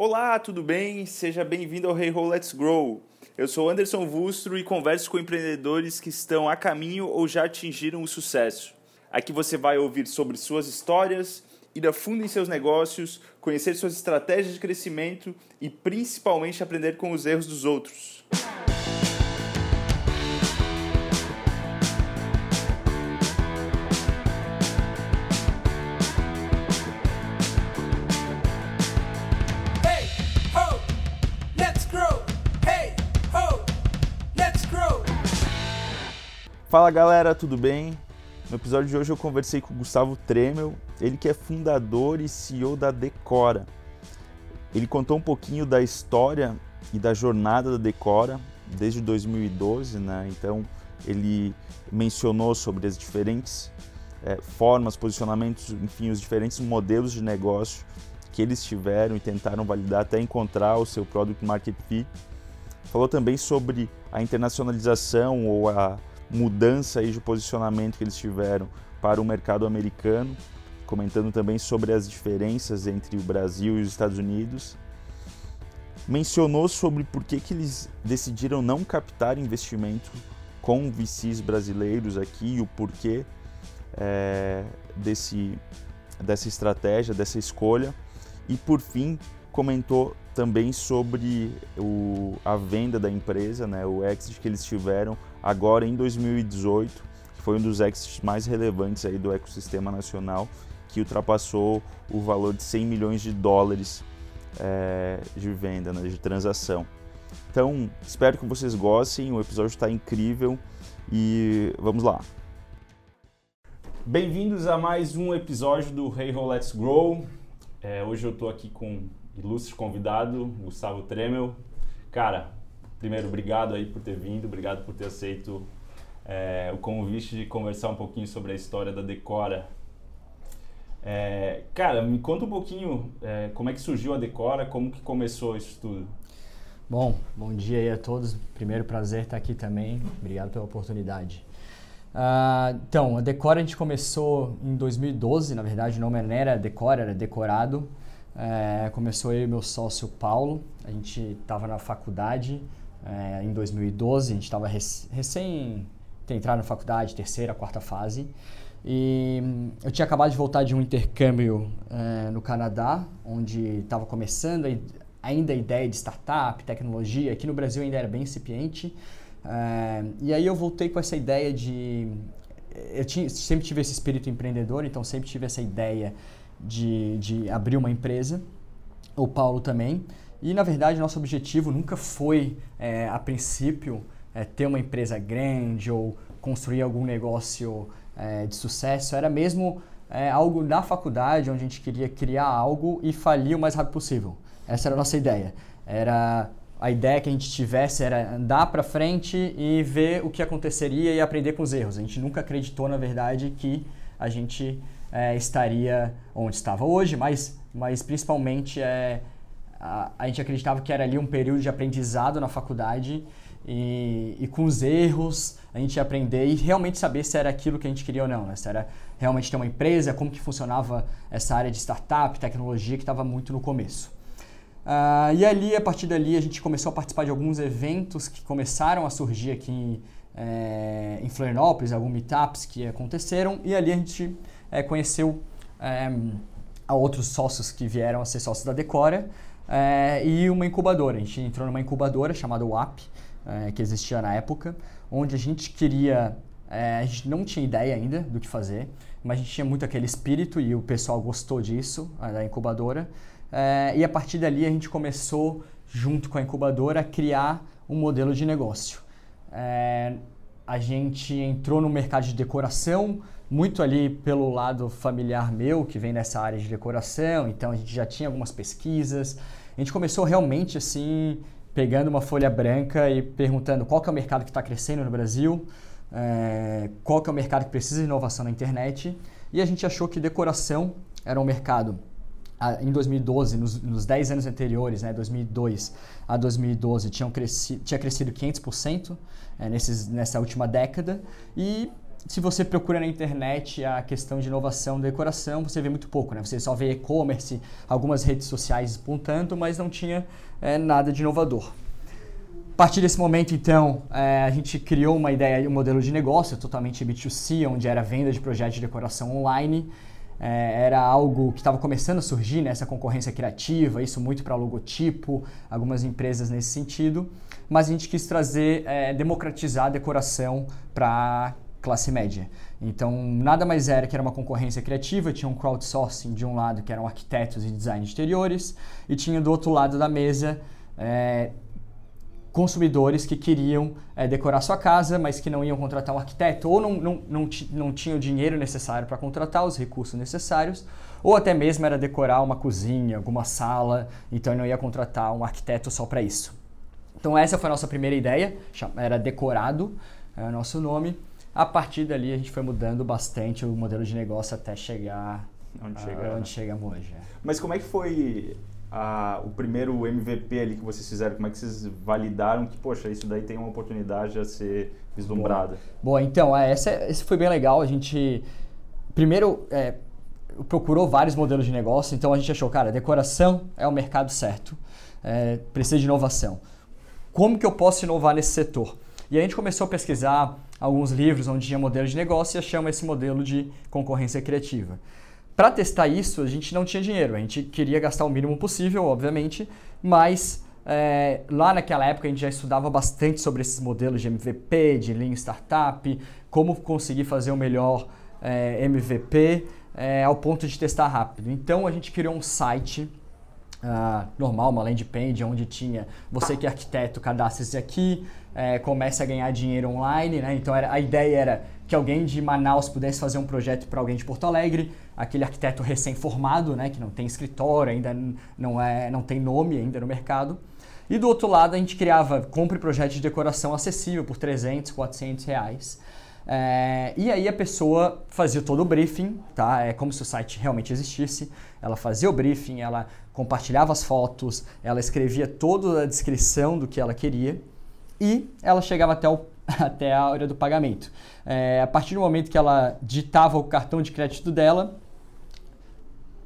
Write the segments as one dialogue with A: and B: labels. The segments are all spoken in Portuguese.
A: Olá, tudo bem? Seja bem-vindo ao Hey Ho Let's Grow. Eu sou Anderson Vustro e converso com empreendedores que estão a caminho ou já atingiram o sucesso. Aqui você vai ouvir sobre suas histórias, ir a fundo em seus negócios, conhecer suas estratégias de crescimento e principalmente aprender com os erros dos outros. Fala galera, tudo bem? No episódio de hoje eu conversei com o Gustavo Tremel, ele que é fundador e CEO da Decora. Ele contou um pouquinho da história e da jornada da Decora desde 2012, né? Então ele mencionou sobre as diferentes é, formas, posicionamentos, enfim, os diferentes modelos de negócio que eles tiveram e tentaram validar até encontrar o seu product market fit. Falou também sobre a internacionalização ou a mudança aí de posicionamento que eles tiveram para o mercado americano, comentando também sobre as diferenças entre o Brasil e os Estados Unidos. Mencionou sobre por que, que eles decidiram não captar investimento com VCs brasileiros aqui e o porquê é, desse, dessa estratégia, dessa escolha. E por fim, comentou também sobre o, a venda da empresa, né, o exit que eles tiveram agora em 2018, que foi um dos exits mais relevantes aí do ecossistema nacional, que ultrapassou o valor de 100 milhões de dólares é, de venda, né, de transação. Então, espero que vocês gostem, o episódio está incrível e vamos lá. Bem-vindos a mais um episódio do Hey Ho Let's Grow. É, hoje eu estou aqui com um ilustre convidado, Gustavo Tremel. Cara, primeiro, obrigado aí por ter vindo, obrigado por ter aceito é, o convite de conversar um pouquinho sobre a história da Decora. É, cara, me conta um pouquinho é, como é que surgiu a Decora, como que começou isso tudo.
B: Bom, bom dia aí a todos. Primeiro prazer estar aqui também. Obrigado pela oportunidade. Uh, então, a Decora a gente começou em 2012, na verdade o nome não era Decora, era Decorado. É, começou eu e meu sócio Paulo, a gente estava na faculdade é, em 2012, a gente estava rec recém ter entrado na faculdade, terceira, quarta fase. E hum, eu tinha acabado de voltar de um intercâmbio é, no Canadá, onde estava começando ainda a ideia de startup, tecnologia. Aqui no Brasil ainda era bem incipiente. É, e aí eu voltei com essa ideia de. Eu tinha, sempre tive esse espírito empreendedor, então sempre tive essa ideia de, de abrir uma empresa. O Paulo também. E na verdade, nosso objetivo nunca foi, é, a princípio, é, ter uma empresa grande ou construir algum negócio é, de sucesso. Era mesmo é, algo na faculdade, onde a gente queria criar algo e falir o mais rápido possível. Essa era a nossa ideia. Era a ideia que a gente tivesse era andar para frente e ver o que aconteceria e aprender com os erros. A gente nunca acreditou, na verdade, que a gente é, estaria onde estava hoje, mas, mas principalmente é, a, a, gente acreditava que era ali um período de aprendizado na faculdade e, e, com os erros a gente ia aprender e realmente saber se era aquilo que a gente queria ou não, né? se era realmente ter uma empresa, como que funcionava essa área de startup, tecnologia que estava muito no começo. Uh, e ali, a partir dali, a gente começou a participar de alguns eventos que começaram a surgir aqui em, é, em Florianópolis, alguns meetups que aconteceram, e ali a gente é, conheceu é, a outros sócios que vieram a ser sócios da Decora é, e uma incubadora. A gente entrou numa incubadora chamada WAP, é, que existia na época, onde a gente queria. É, a gente não tinha ideia ainda do que fazer, mas a gente tinha muito aquele espírito e o pessoal gostou disso, da incubadora. É, e a partir dali a gente começou, junto com a incubadora, a criar um modelo de negócio. a gente entrou no mercado de decoração, muito ali pelo lado familiar meu, que vem nessa área de decoração, então a gente já tinha algumas pesquisas. A gente começou realmente assim, pegando uma folha branca e perguntando qual é o mercado que está crescendo no Brasil, é, qual é o mercado que precisa de inovação na internet, e a gente achou que decoração era um mercado em 2012, nos, nos 10 anos anteriores, né, 2002 a 2012, tinham cresci, tinha crescido 500% é, nesses, nessa última década e se você procura na internet a questão de inovação da decoração, você vê muito pouco, né? Você só vê e-commerce, algumas redes sociais espontando, mas não tinha é, nada de inovador. A partir desse momento, então, é, a gente criou uma ideia, um modelo de negócio totalmente B2C, onde era venda de projetos de decoração online. É, era algo que estava começando a surgir, né, essa concorrência criativa, isso muito para logotipo, algumas empresas nesse sentido. Mas a gente quis trazer, democratizar a decoração para classe média. Então, nada mais era que era uma concorrência criativa, tinha um crowdsourcing de um lado, que eram arquitetos e design de interiores, e tinha do outro lado da mesa é, consumidores que queriam é, decorar sua casa, mas que não iam contratar um arquiteto, ou não, não, não, não tinham o dinheiro necessário para contratar, os recursos necessários, ou até mesmo era decorar uma cozinha, alguma sala, então não ia contratar um arquiteto só para isso. Então essa foi a nossa primeira ideia, era decorado, é o nosso nome. A partir dali a gente foi mudando bastante o modelo de negócio até chegar onde, chega, onde chegamos hoje. É.
A: Mas como é que foi a, o primeiro MVP ali que vocês fizeram? Como é que vocês validaram que, poxa, isso daí tem uma oportunidade a ser vislumbrada?
B: Boa, então, é, essa, esse foi bem legal. A gente, primeiro, é, procurou vários modelos de negócio, então a gente achou, cara, decoração é o mercado certo, é, precisa de inovação. Como que eu posso inovar nesse setor? E a gente começou a pesquisar alguns livros onde tinha modelo de negócio e achamos esse modelo de concorrência criativa. Para testar isso, a gente não tinha dinheiro, a gente queria gastar o mínimo possível, obviamente, mas é, lá naquela época a gente já estudava bastante sobre esses modelos de MVP, de Lean Startup, como conseguir fazer o melhor é, MVP é, ao ponto de testar rápido. Então a gente criou um site Uh, normal, uma landing page onde tinha você que é arquiteto, cadastre-se aqui, é, comece a ganhar dinheiro online. Né? Então era, a ideia era que alguém de Manaus pudesse fazer um projeto para alguém de Porto Alegre, aquele arquiteto recém-formado, né, que não tem escritório, ainda não, é, não tem nome ainda no mercado. E do outro lado a gente criava compre projeto de decoração acessível por 300, 400 reais. É, e aí a pessoa fazia todo o briefing, tá? É como se o site realmente existisse. Ela fazia o briefing, ela compartilhava as fotos, ela escrevia toda a descrição do que ela queria e ela chegava até, o, até a hora do pagamento. É, a partir do momento que ela digitava o cartão de crédito dela,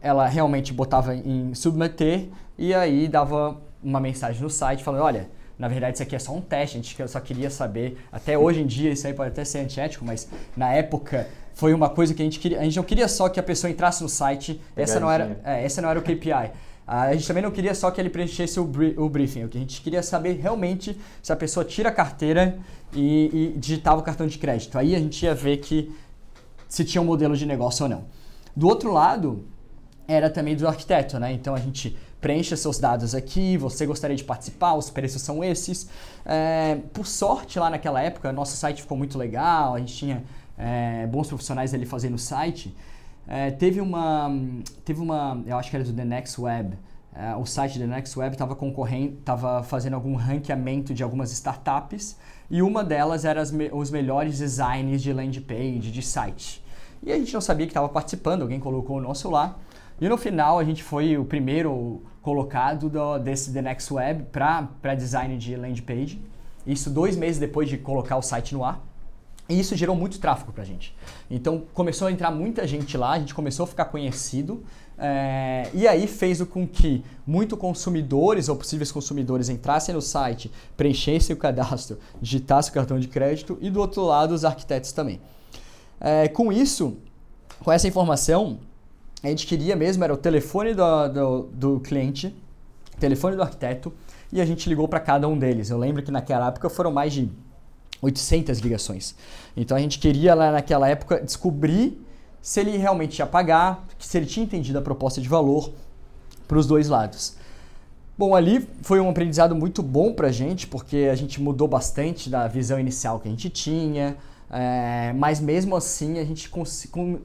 B: ela realmente botava em submeter e aí dava uma mensagem no site falando, olha, na verdade, isso aqui é só um teste, a gente só queria saber. Até hoje em dia, isso aí pode até ser antiético, mas na época foi uma coisa que a gente queria. A gente não queria só que a pessoa entrasse no site, essa não, era, é, essa não era o KPI. A gente também não queria só que ele preenchesse o, o briefing, o que a gente queria saber realmente se a pessoa tira a carteira e, e digitava o cartão de crédito. Aí a gente ia ver que se tinha um modelo de negócio ou não. Do outro lado, era também do arquiteto, né? Então a gente preencha seus dados aqui, você gostaria de participar, os preços são esses. É, por sorte, lá naquela época, nosso site ficou muito legal, a gente tinha é, bons profissionais ali fazendo o site. É, teve uma, teve uma, eu acho que era do The Next Web, é, o site The Next Web estava concorrendo, estava fazendo algum ranqueamento de algumas startups e uma delas era me, os melhores designs de landing page, de site. E a gente não sabia que estava participando, alguém colocou o nosso lá. E no final a gente foi o primeiro colocado do, desse The Next Web para design de landing page. Isso dois meses depois de colocar o site no ar. E isso gerou muito tráfego para a gente. Então começou a entrar muita gente lá, a gente começou a ficar conhecido. É, e aí fez com que muitos consumidores ou possíveis consumidores entrassem no site, preenchessem o cadastro, digitassem o cartão de crédito e do outro lado os arquitetos também. É, com isso, com essa informação, a gente queria mesmo, era o telefone do, do, do cliente, telefone do arquiteto, e a gente ligou para cada um deles. Eu lembro que naquela época foram mais de 800 ligações. Então a gente queria lá naquela época descobrir se ele realmente ia pagar, se ele tinha entendido a proposta de valor para os dois lados. Bom, ali foi um aprendizado muito bom para a gente, porque a gente mudou bastante da visão inicial que a gente tinha, é, mas mesmo assim a gente com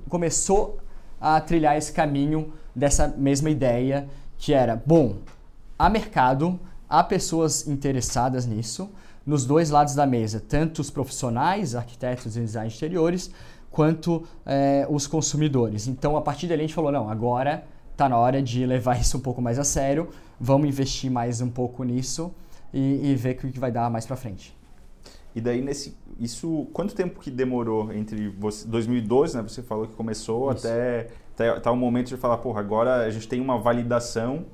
B: começou a trilhar esse caminho dessa mesma ideia, que era, bom, há mercado, há pessoas interessadas nisso, nos dois lados da mesa, tanto os profissionais, arquitetos e design exteriores, quanto é, os consumidores. Então, a partir dali, a gente falou: não, agora está na hora de levar isso um pouco mais a sério, vamos investir mais um pouco nisso e, e ver o que vai dar mais para frente.
A: E daí nesse isso quanto tempo que demorou entre você 2012, né, você falou que começou isso. até até, até o momento de falar, porra, agora a gente tem uma validação.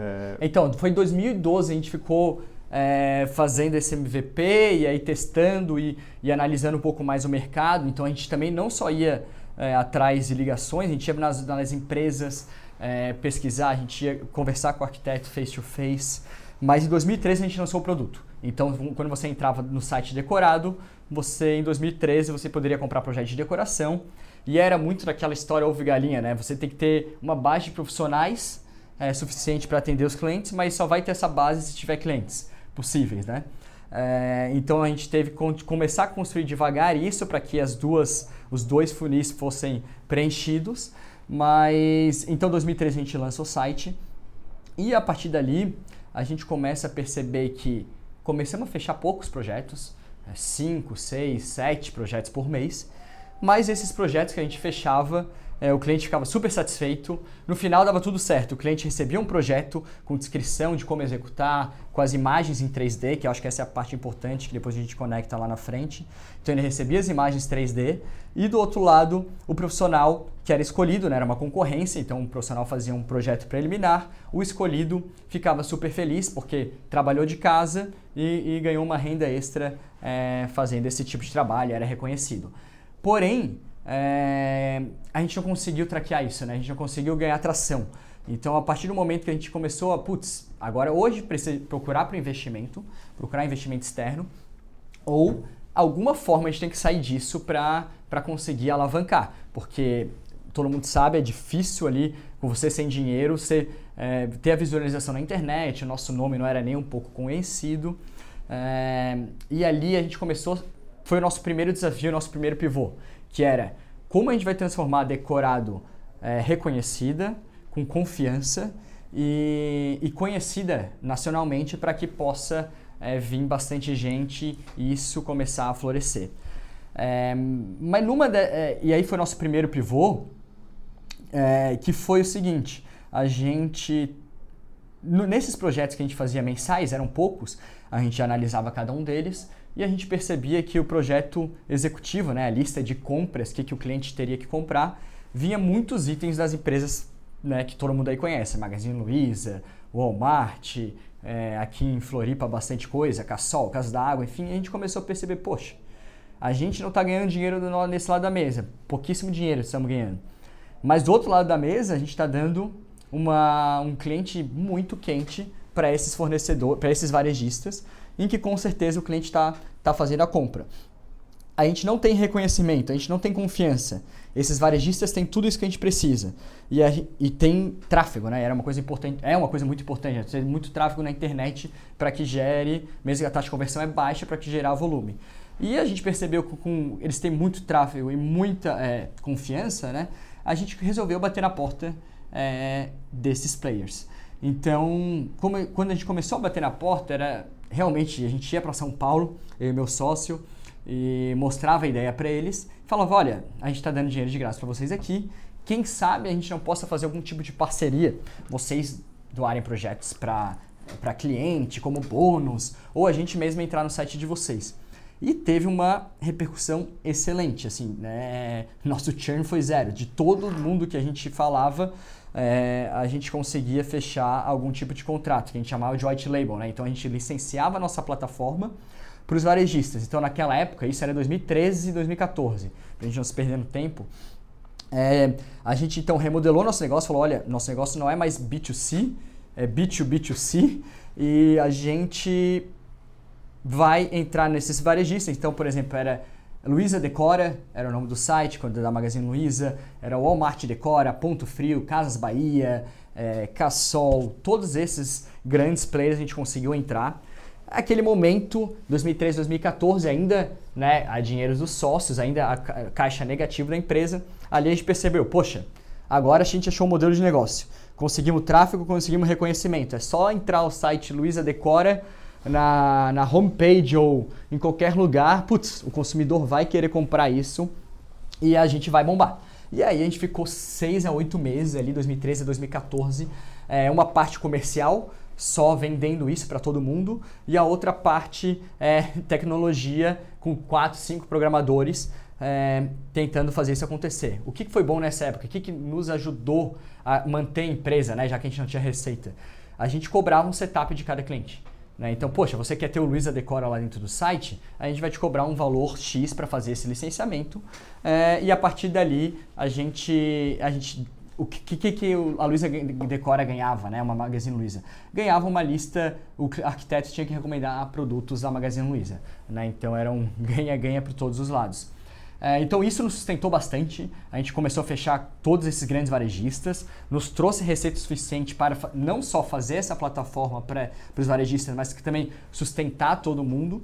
B: É... Então, foi em 2012 a gente ficou é, fazendo esse MVP e aí testando e, e, analisando um pouco mais o mercado. Então a gente também não só ia é, atrás de ligações, a gente ia nas, nas empresas é, pesquisar, a gente ia conversar com o arquiteto face to face. Mas em 2013 a gente lançou o produto. Então, quando você entrava no site decorado, você em 2013 você poderia comprar projeto de decoração e era muito daquela história ovo galinha, né? Você tem que ter uma base de profissionais é, suficiente para atender os clientes, mas só vai ter essa base se tiver clientes possíveis, né? É, então a gente teve que começar a construir devagar isso para que as duas, os dois funis fossem preenchidos. Mas então, em 2013 a gente lança o site e a partir dali a gente começa a perceber que começamos a fechar poucos projetos, 5, 6, 7 projetos por mês, mas esses projetos que a gente fechava é, o cliente ficava super satisfeito. No final dava tudo certo. O cliente recebia um projeto com descrição de como executar, com as imagens em 3D, que eu acho que essa é a parte importante que depois a gente conecta lá na frente. Então ele recebia as imagens 3D e do outro lado o profissional que era escolhido, né, era uma concorrência, então o profissional fazia um projeto preliminar, o escolhido ficava super feliz porque trabalhou de casa e, e ganhou uma renda extra é, fazendo esse tipo de trabalho, era reconhecido. Porém, é, a gente não conseguiu traquear isso, né? A gente não conseguiu ganhar tração. Então, a partir do momento que a gente começou a, putz, agora hoje precisa procurar para investimento, procurar investimento externo, ou alguma forma a gente tem que sair disso para conseguir alavancar, porque todo mundo sabe, é difícil ali, com você sem dinheiro, você é, ter a visualização na internet, o nosso nome não era nem um pouco conhecido, é, e ali a gente começou, foi o nosso primeiro desafio, o nosso primeiro pivô que era como a gente vai transformar decorado é, reconhecida, com confiança e, e conhecida nacionalmente para que possa é, vir bastante gente e isso começar a florescer. É, mas numa de, é, e aí foi nosso primeiro pivô, é, que foi o seguinte: a gente nesses projetos que a gente fazia mensais, eram poucos, a gente analisava cada um deles e a gente percebia que o projeto executivo, né, a lista de compras, que, que o cliente teria que comprar, vinha muitos itens das empresas né, que todo mundo aí conhece, Magazine Luiza, Walmart, é, aqui em Floripa bastante coisa, Cassol, Casa da Água, enfim, a gente começou a perceber, poxa, a gente não está ganhando dinheiro nesse lado da mesa, pouquíssimo dinheiro estamos ganhando. Mas do outro lado da mesa, a gente está dando uma, um cliente muito quente para esses fornecedores, para esses varejistas, em que com certeza o cliente está tá fazendo a compra. A gente não tem reconhecimento, a gente não tem confiança. Esses varejistas têm tudo isso que a gente precisa. E, a, e tem tráfego, né? Era uma coisa importante, é uma coisa muito importante. Tem muito tráfego na internet para que gere, mesmo que a taxa de conversão é baixa, para que gerar volume. E a gente percebeu que com, eles têm muito tráfego e muita é, confiança, né? A gente resolveu bater na porta é, desses players. Então, como, quando a gente começou a bater na porta, era realmente a gente ia para São Paulo, eu e meu sócio, e mostrava a ideia para eles, falava: olha, a gente está dando dinheiro de graça para vocês aqui, quem sabe a gente não possa fazer algum tipo de parceria, vocês doarem projetos para para cliente como bônus ou a gente mesmo entrar no site de vocês. E teve uma repercussão excelente, assim, né? Nosso churn foi zero. De todo mundo que a gente falava, é, a gente conseguia fechar algum tipo de contrato, que a gente chamava de white label, né? Então a gente licenciava a nossa plataforma para os varejistas. Então naquela época, isso era 2013 e 2014, para a gente não se perdendo tempo, é, a gente então remodelou nosso negócio, falou, olha, nosso negócio não é mais B2C, é B2B2C, e a gente vai entrar nesses varejistas. Então, por exemplo, era Luiza Decora, era o nome do site, quando da Magazine Luiza, era Walmart Decora, Ponto Frio, Casas Bahia, é, Cassol, todos esses grandes players a gente conseguiu entrar. Aquele momento, 2013, 2014, ainda né, a dinheiro dos sócios, ainda a caixa negativa da empresa, ali a gente percebeu, poxa, agora a gente achou um modelo de negócio. Conseguimos tráfego, conseguimos reconhecimento. É só entrar no site Luiza Decora, na, na homepage ou em qualquer lugar, putz, o consumidor vai querer comprar isso e a gente vai bombar. E aí a gente ficou seis a oito meses ali, 2013 a 2014, é, uma parte comercial só vendendo isso para todo mundo, e a outra parte é tecnologia com quatro, cinco programadores é, tentando fazer isso acontecer. O que, foi bom nessa época? O que, que nos ajudou a manter a empresa, né, já que a gente não tinha receita? A gente cobrava um setup de cada cliente. Né? Então, poxa, você quer ter o Luiza Decora lá dentro do site, a gente vai te cobrar um valor X para fazer esse licenciamento é, e a partir dali a gente, a gente o que, que, que a Luiza Decora ganhava, né? Uma Magazine Luiza? Ganhava uma lista, o arquiteto tinha que recomendar produtos da Magazine Luiza. Né? Então era um ganha-ganha para todos os lados. É, então isso nos sustentou bastante. A gente começou a fechar todos esses grandes varejistas, nos trouxe receita suficiente para não só fazer essa plataforma para os varejistas, mas também sustentar todo mundo.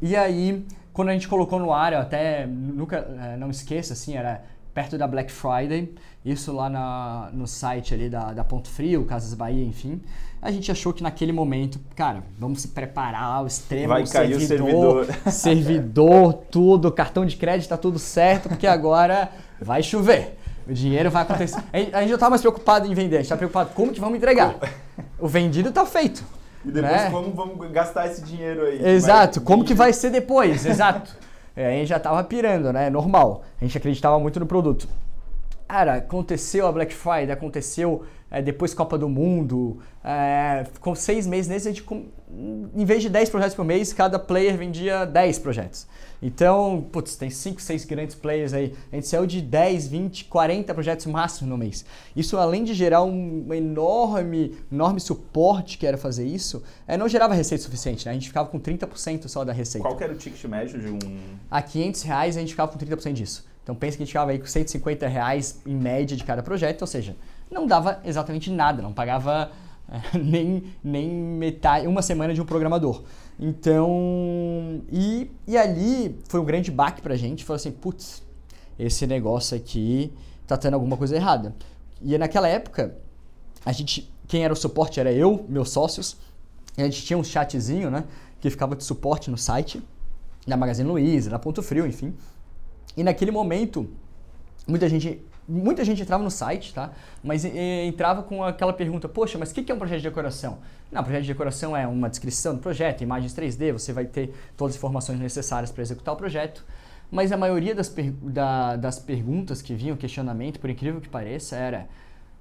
B: E aí, quando a gente colocou no ar, eu até nunca é, não esqueça, assim, era perto da Black Friday, isso lá na, no site ali da, da Ponto Frio, Casas Bahia, enfim. A gente achou que naquele momento, cara, vamos se preparar o extremo,
A: Vai cair
B: servidor,
A: o servidor,
B: servidor, tudo, cartão de crédito, tá tudo certo, porque agora vai chover. O dinheiro vai acontecer. A gente não estava mais preocupado em vender, a gente estava preocupado como que vamos entregar. O vendido está feito.
A: E depois né? como vamos gastar esse dinheiro aí?
B: Exato, como que vai ser depois? Exato. É, a gente já tava pirando, né? Normal. A gente acreditava muito no produto. Cara, aconteceu a Black Friday, aconteceu é, depois Copa do Mundo. É, com seis meses nesse, a gente, em vez de 10 projetos por mês, cada player vendia 10 projetos. Então, putz, tem 5, 6 grandes players aí. A gente saiu de 10, 20, 40 projetos máximo no mês. Isso, além de gerar um enorme, enorme suporte que era fazer isso, é, não gerava receita suficiente. Né? A gente ficava com 30% só da receita.
A: Qual que era o ticket médio de um...
B: A 500 reais a gente ficava com 30% disso. Então pensa que a gente ficava aí com 150 reais em média de cada projeto, ou seja, não dava exatamente nada, não pagava é, nem, nem metade, uma semana de um programador. Então, e, e ali foi um grande baque pra gente, falou assim, putz, esse negócio aqui tá tendo alguma coisa errada. E naquela época, a gente, quem era o suporte era eu, meus sócios, a gente tinha um chatzinho, né, que ficava de suporte no site, da Magazine Luiza, da Ponto Frio, enfim. E naquele momento, muita gente muita gente entrava no site, tá? Mas e, entrava com aquela pergunta: poxa, mas o que, que é um projeto de decoração? Não, projeto de decoração é uma descrição do projeto, imagens 3D, você vai ter todas as informações necessárias para executar o projeto. Mas a maioria das, per da, das perguntas que vinham, questionamento, por incrível que pareça, era: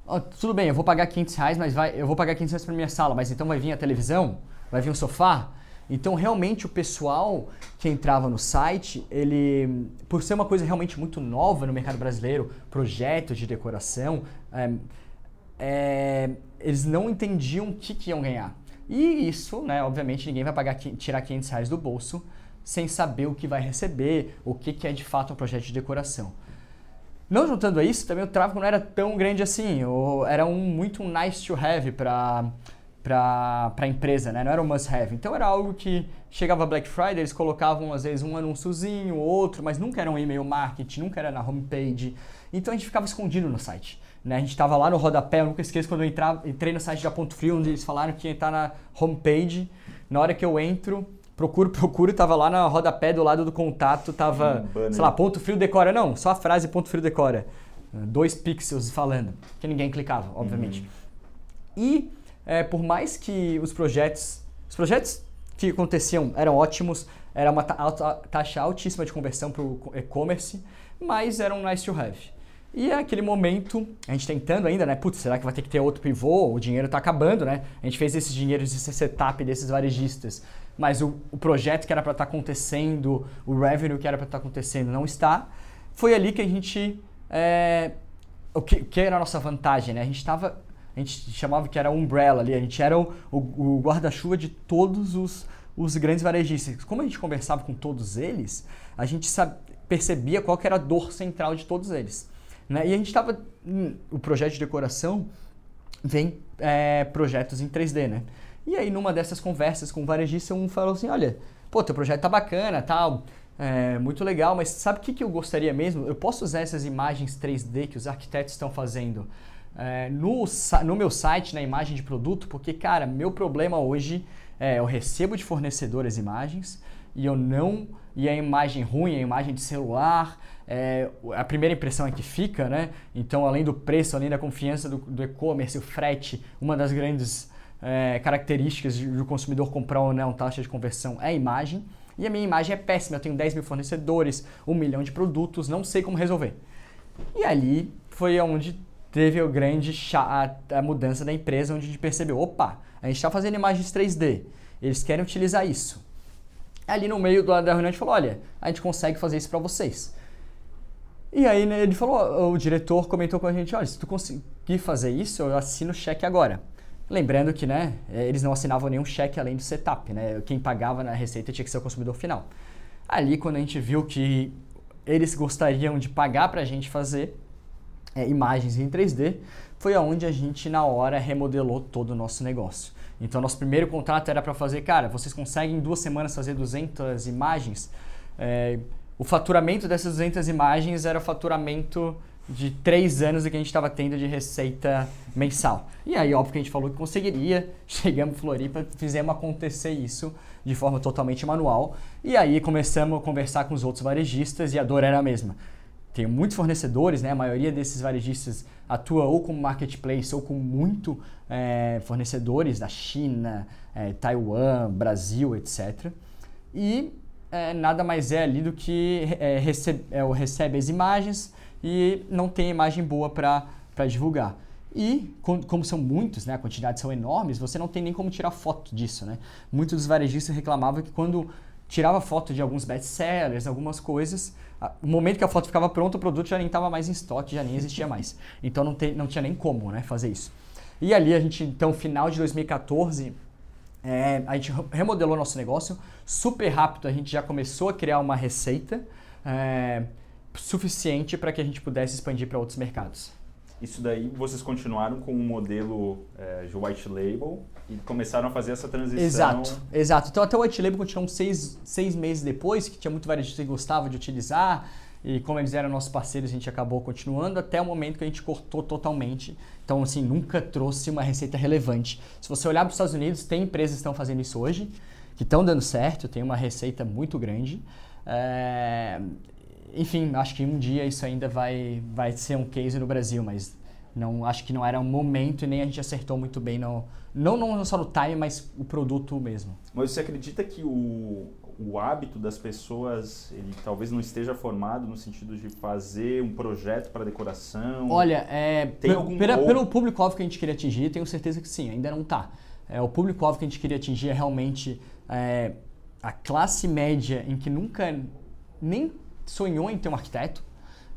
B: oh, tudo bem, eu vou pagar 500 reais, mas vai, eu vou pagar 500 reais para minha sala, mas então vai vir a televisão? Vai vir um sofá? Então, realmente, o pessoal que entrava no site, ele, por ser uma coisa realmente muito nova no mercado brasileiro, projetos de decoração, é, é, eles não entendiam o que, que, iam ganhar. E isso, né, obviamente, ninguém vai pagar, tirar 500 reais do bolso sem saber o que vai receber, o que, que é de fato um projeto de decoração. Não juntando a isso, também o tráfego não era tão grande assim, era um, muito um nice to have para para a empresa, né? Não era um must have. Então era algo que chegava Black Friday, eles colocavam às vezes um anúnciozinho, outro, mas nunca era um e-mail marketing, nunca era na homepage. Então a gente ficava escondido no site. Né? A gente estava lá no rodapé, eu nunca esqueço quando eu entrava, entrei no site da Ponto Frio, onde eles falaram que ia estar na homepage. Na hora que eu entro, procuro, procuro, tava lá na rodapé do lado do contato, tava, hum, sei lá, Ponto Frio decora. Não, só a frase Ponto Frio decora. Dois pixels falando, que ninguém clicava, obviamente. Uhum. E é, por mais que os projetos, os projetos que aconteciam eram ótimos, era uma taxa altíssima de conversão para o e-commerce, mas eram um nice to have. E é aquele momento, a gente tentando ainda, né? Putz, será que vai ter que ter outro pivô? O dinheiro está acabando, né? A gente fez esses dinheiros, esse setup desses varejistas, mas o, o projeto que era para estar tá acontecendo, o revenue que era para estar tá acontecendo não está. Foi ali que a gente. É, o que, que era a nossa vantagem, né? A gente estava a gente chamava que era umbrella ali, a gente era o, o, o guarda-chuva de todos os, os grandes varejistas. Como a gente conversava com todos eles, a gente sabe, percebia qual era a dor central de todos eles. Né? E a gente estava. Hum, o projeto de decoração vem é, projetos em 3D, né? E aí, numa dessas conversas com o varejista, um falou assim: olha, pô, teu projeto tá bacana, tal. É, muito legal, mas sabe o que, que eu gostaria mesmo? Eu posso usar essas imagens 3D que os arquitetos estão fazendo é, no, no meu site, na imagem de produto, porque, cara, meu problema hoje é eu recebo de fornecedor as imagens e eu não e a imagem ruim, a imagem de celular, é, a primeira impressão é que fica, né? Então, além do preço, além da confiança do, do e-commerce, o frete, uma das grandes é, características do consumidor comprar ou não taxa de conversão é a imagem. E a minha imagem é péssima, eu tenho 10 mil fornecedores, um milhão de produtos, não sei como resolver. E ali foi onde teve o grande a, a mudança da empresa, onde a gente percebeu, opa, a gente está fazendo imagens 3D, eles querem utilizar isso. Ali no meio da reunião a gente falou, olha, a gente consegue fazer isso para vocês. E aí né, ele falou, o diretor comentou com a gente, olha, se tu conseguir fazer isso, eu assino o cheque agora. Lembrando que né, é, eles não assinavam nenhum cheque além do setup, né? Quem pagava na receita tinha que ser o consumidor final. Ali, quando a gente viu que eles gostariam de pagar para a gente fazer é, imagens em 3D, foi aonde a gente, na hora, remodelou todo o nosso negócio. Então, nosso primeiro contrato era para fazer, cara, vocês conseguem em duas semanas fazer 200 imagens? É, o faturamento dessas 200 imagens era o faturamento de três anos que a gente estava tendo de receita mensal. E aí, óbvio que a gente falou que conseguiria, chegamos em Floripa, fizemos acontecer isso de forma totalmente manual. E aí começamos a conversar com os outros varejistas e a dor era a mesma. Tem muitos fornecedores, né? a maioria desses varejistas atua ou como marketplace ou com muito é, fornecedores da China, é, Taiwan, Brasil, etc. E é, nada mais é ali do que é, recebe, é, recebe as imagens, e não tem imagem boa para divulgar. E como são muitos, né, a quantidade são enormes, você não tem nem como tirar foto disso, né? Muitos dos varejistas reclamavam que quando tirava foto de alguns best-sellers, algumas coisas, no momento que a foto ficava pronta, o produto já nem estava mais em estoque, já nem existia mais. Então não, te, não tinha nem como né, fazer isso. E ali a gente, então, final de 2014, é, a gente remodelou nosso negócio, super rápido a gente já começou a criar uma receita. É, suficiente para que a gente pudesse expandir para outros mercados.
A: Isso daí vocês continuaram com o um modelo é, de white label e começaram a fazer essa transição.
B: Exato, exato. Então até o white label continuou seis, seis meses depois, que tinha muito varejista que gostava de utilizar e como eles eram nossos parceiros, a gente acabou continuando até o momento que a gente cortou totalmente. Então, assim, nunca trouxe uma receita relevante. Se você olhar para os Estados Unidos, tem empresas que estão fazendo isso hoje, que estão dando certo, tem uma receita muito grande. É enfim, acho que um dia isso ainda vai, vai ser um case no Brasil, mas não acho que não era um momento e nem a gente acertou muito bem no, não, não só no time, mas o produto mesmo.
A: Mas você acredita que o, o hábito das pessoas ele talvez não esteja formado no sentido de fazer um projeto para decoração?
B: Olha, é, tem algum pela, ou... pelo público-alvo que a gente queria atingir, tenho certeza que sim, ainda não está. É, o público-alvo que a gente queria atingir é realmente é, a classe média em que nunca nem sonhou em ter um arquiteto,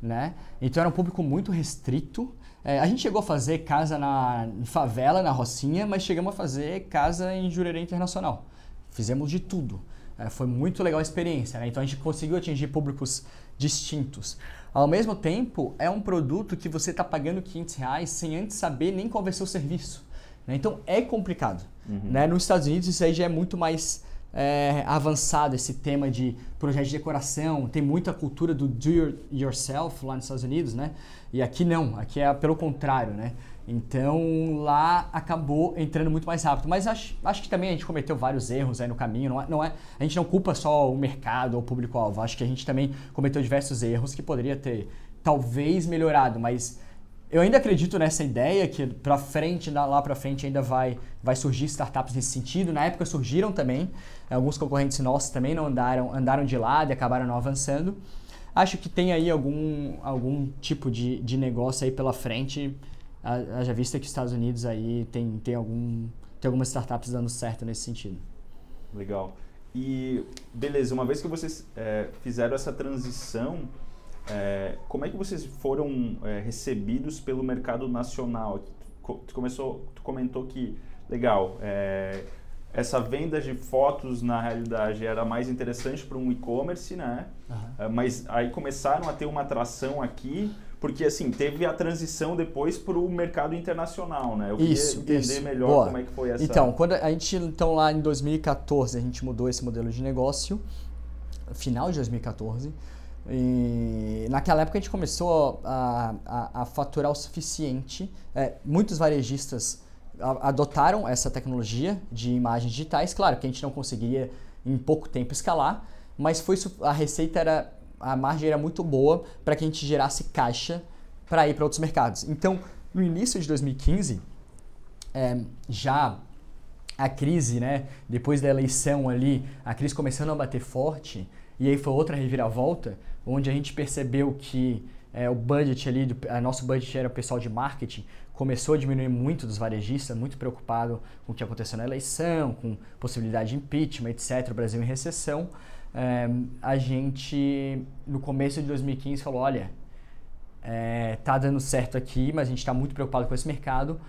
B: né? Então era um público muito restrito. É, a gente chegou a fazer casa na favela, na Rocinha, mas chegamos a fazer casa em Jurerê Internacional. Fizemos de tudo. É, foi muito legal a experiência, né? Então a gente conseguiu atingir públicos distintos. Ao mesmo tempo, é um produto que você está pagando 500 reais sem antes saber nem qual vai ser o serviço. Né? Então é complicado. Uhum. Né? Nos Estados Unidos isso aí já é muito mais é, avançado esse tema de projeto de decoração, tem muita cultura do do yourself lá nos Estados Unidos, né? E aqui não, aqui é pelo contrário, né? Então lá acabou entrando muito mais rápido. Mas acho, acho que também a gente cometeu vários erros aí no caminho. Não é, não é, a gente não culpa só o mercado ou o público-alvo. Acho que a gente também cometeu diversos erros que poderia ter talvez melhorado, mas eu ainda acredito nessa ideia que para frente, lá para frente ainda vai, vai surgir startups nesse sentido. Na época surgiram também, alguns concorrentes nossos também não andaram, andaram de lado e acabaram não avançando. Acho que tem aí algum, algum tipo de, de negócio aí pela frente. Haja vista que os Estados Unidos aí tem, tem, algum, tem algumas startups dando certo nesse sentido.
A: Legal. E beleza, uma vez que vocês é, fizeram essa transição é, como é que vocês foram é, recebidos pelo mercado nacional? Tu, começou, tu comentou que, legal, é, essa venda de fotos na realidade era mais interessante para um e-commerce, né? Uhum. Mas aí começaram a ter uma atração aqui, porque assim, teve a transição depois para o mercado internacional, né? Eu
B: isso,
A: queria entender
B: isso.
A: melhor
B: Boa.
A: como é que foi essa...
B: Então, quando a gente, então lá em 2014, a gente mudou esse modelo de negócio, final de 2014, e naquela época a gente começou a, a, a faturar o suficiente. É, muitos varejistas adotaram essa tecnologia de imagens digitais. Claro que a gente não conseguiria em pouco tempo escalar, mas foi a receita era a margem era muito boa para que a gente gerasse caixa para ir para outros mercados. Então, no início de 2015, é, já a crise, né, depois da eleição ali, a crise começando a bater forte, e aí foi outra reviravolta, onde a gente percebeu que é, o budget ali, do, nosso budget era o pessoal de marketing, começou a diminuir muito dos varejistas, muito preocupado com o que aconteceu na eleição, com possibilidade de impeachment, etc., o Brasil em recessão. É, a gente, no começo de 2015, falou, olha, é, tá dando certo aqui, mas a gente está muito preocupado com esse mercado.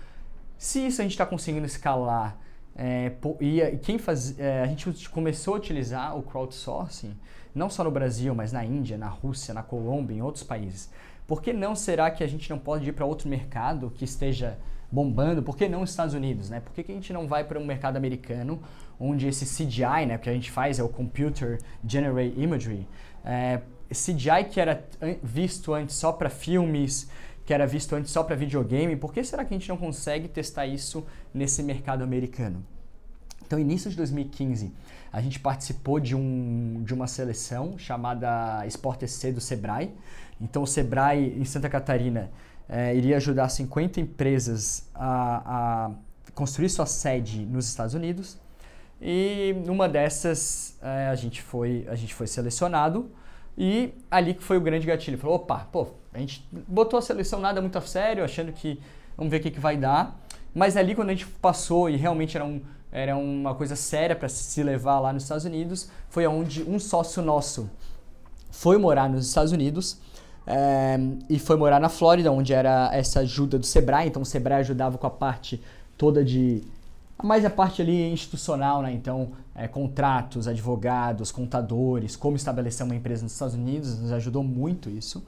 B: Se isso a gente está conseguindo escalar é, e quem faz, é, a gente começou a utilizar o crowdsourcing não só no Brasil, mas na Índia, na Rússia, na Colômbia, em outros países. Por que não será que a gente não pode ir para outro mercado que esteja bombando? Por que não os Estados Unidos? Né? Por que, que a gente não vai para um mercado americano onde esse CGI, né, que a gente faz é o Computer Generate Imagery, é, CGI que era visto antes só para filmes, que era visto antes só para videogame, por que será que a gente não consegue testar isso nesse mercado americano? Então, início de 2015, a gente participou de, um, de uma seleção chamada Sport SC do Sebrae. Então, o Sebrae em Santa Catarina é, iria ajudar 50 empresas a, a, construir sua sede nos Estados Unidos. E numa dessas, é, a, gente foi, a gente foi selecionado. E ali que foi o grande gatilho. Falou, opa, pô, a gente botou a seleção nada muito a sério, achando que vamos ver o que, que vai dar. Mas ali quando a gente passou e realmente era, um, era uma coisa séria para se levar lá nos Estados Unidos, foi onde um sócio nosso foi morar nos Estados Unidos é, e foi morar na Flórida, onde era essa ajuda do Sebrae. Então o Sebrae ajudava com a parte toda de mais a parte ali institucional, né? Então, é, contratos, advogados, contadores, como estabelecer uma empresa nos Estados Unidos, nos ajudou muito isso.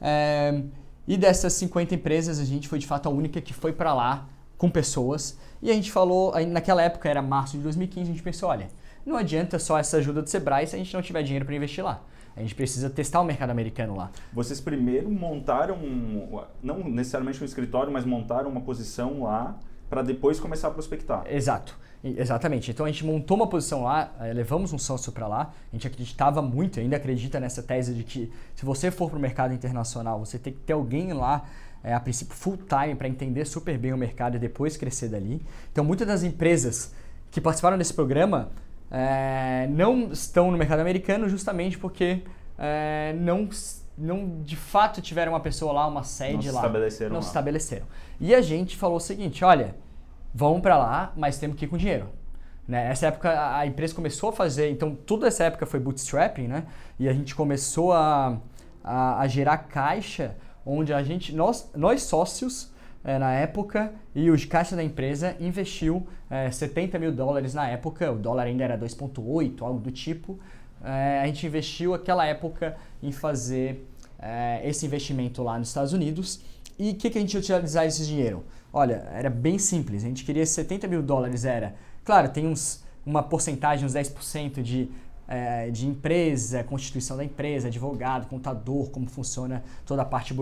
B: É, e dessas 50 empresas, a gente foi de fato a única que foi para lá com pessoas. E a gente falou, naquela época era março de 2015, a gente pensou, olha, não adianta só essa ajuda do Sebrae se a gente não tiver dinheiro para investir lá. A gente precisa testar o mercado americano lá.
A: Vocês primeiro montaram, não necessariamente um escritório, mas montaram uma posição lá para depois começar a prospectar.
B: Exato. Exatamente. Então a gente montou uma posição lá, eh, levamos um sócio para lá. A gente acreditava muito, ainda acredita nessa tese de que se você for para o mercado internacional, você tem que ter alguém lá é, a princípio full time para entender super bem o mercado e depois crescer dali. Então muitas das empresas que participaram desse programa é, não estão no mercado americano justamente porque é, não não de fato tiveram uma pessoa lá, uma sede
A: não
B: lá.
A: Se estabeleceram
B: não
A: lá.
B: se estabeleceram. E a gente falou o seguinte: olha, vamos para lá, mas temos que ir com dinheiro. Né? Essa época a empresa começou a fazer, então toda essa época foi bootstrapping, né? E a gente começou a, a, a gerar caixa, onde a gente, nós, nós sócios, é, na época, e os caixa da empresa investiu é, 70 mil dólares na época, o dólar ainda era 2,8, algo do tipo. É, a gente investiu aquela época em fazer esse investimento lá nos Estados Unidos. E o que, que a gente ia utilizar esse dinheiro? Olha, era bem simples. A gente queria 70 mil dólares, era... Claro, tem uns, uma porcentagem, uns 10% de, é, de empresa, constituição da empresa, advogado, contador, como funciona toda a parte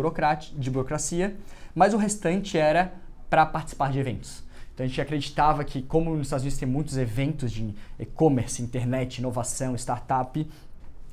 B: de burocracia. Mas o restante era para participar de eventos. Então a gente acreditava que, como nos Estados Unidos tem muitos eventos de e-commerce, internet, inovação, startup,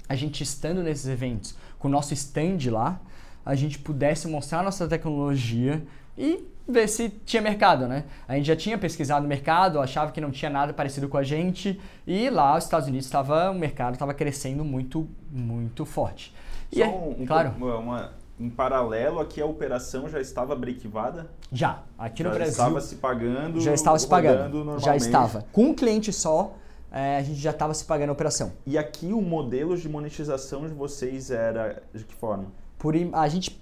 B: a gente estando nesses eventos com o nosso stand lá, a gente pudesse mostrar nossa tecnologia e ver se tinha mercado, né? A gente já tinha pesquisado o mercado, achava que não tinha nada parecido com a gente e lá os Estados Unidos estava, o mercado estava crescendo muito, muito forte.
A: E Só é, um, claro, uma, em paralelo aqui a operação já estava brequivada?
B: Já, aqui no
A: já
B: Brasil.
A: Já estava se pagando.
B: Já estava se pagando. Já estava. Com um cliente só, é, a gente já estava se pagando a operação.
A: E aqui o modelo de monetização de vocês era de que forma?
B: Por a gente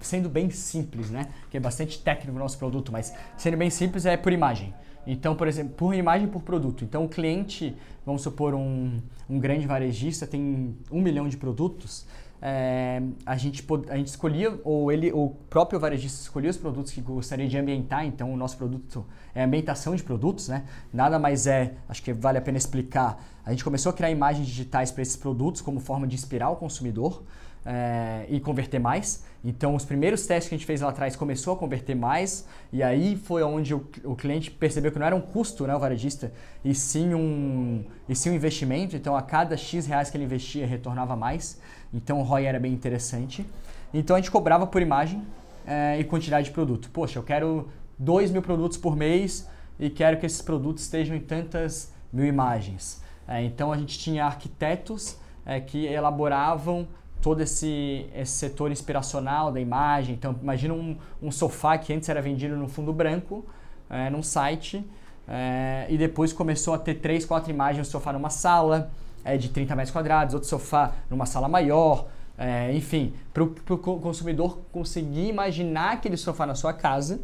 B: sendo bem simples, né? Que é bastante técnico o nosso produto, mas sendo bem simples é por imagem. Então, por exemplo, por imagem por produto. Então, o cliente, vamos supor, um, um grande varejista tem um milhão de produtos é, a, gente, a gente escolhia, ou ele, o próprio varejista escolhia os produtos que gostaria de ambientar, então o nosso produto é ambientação de produtos, né? Nada mais é, acho que vale a pena explicar. A gente começou a criar imagens digitais para esses produtos como forma de inspirar o consumidor. É, e converter mais. Então, os primeiros testes que a gente fez lá atrás começou a converter mais, e aí foi onde o, o cliente percebeu que não era um custo, né, o varejista, e sim, um, e sim um investimento. Então, a cada X reais que ele investia, retornava mais. Então, o ROI era bem interessante. Então, a gente cobrava por imagem é, e quantidade de produto. Poxa, eu quero 2 mil produtos por mês e quero que esses produtos estejam em tantas mil imagens. É, então, a gente tinha arquitetos que elaboravam todo esse, esse setor inspiracional da imagem. Então, imagina um, um sofá que antes era vendido no fundo branco, é, num site, é, e depois começou a ter três, quatro imagens, um sofá numa sala é, de 30 metros quadrados, outro sofá numa sala maior, é, enfim, para o consumidor conseguir imaginar aquele sofá na sua casa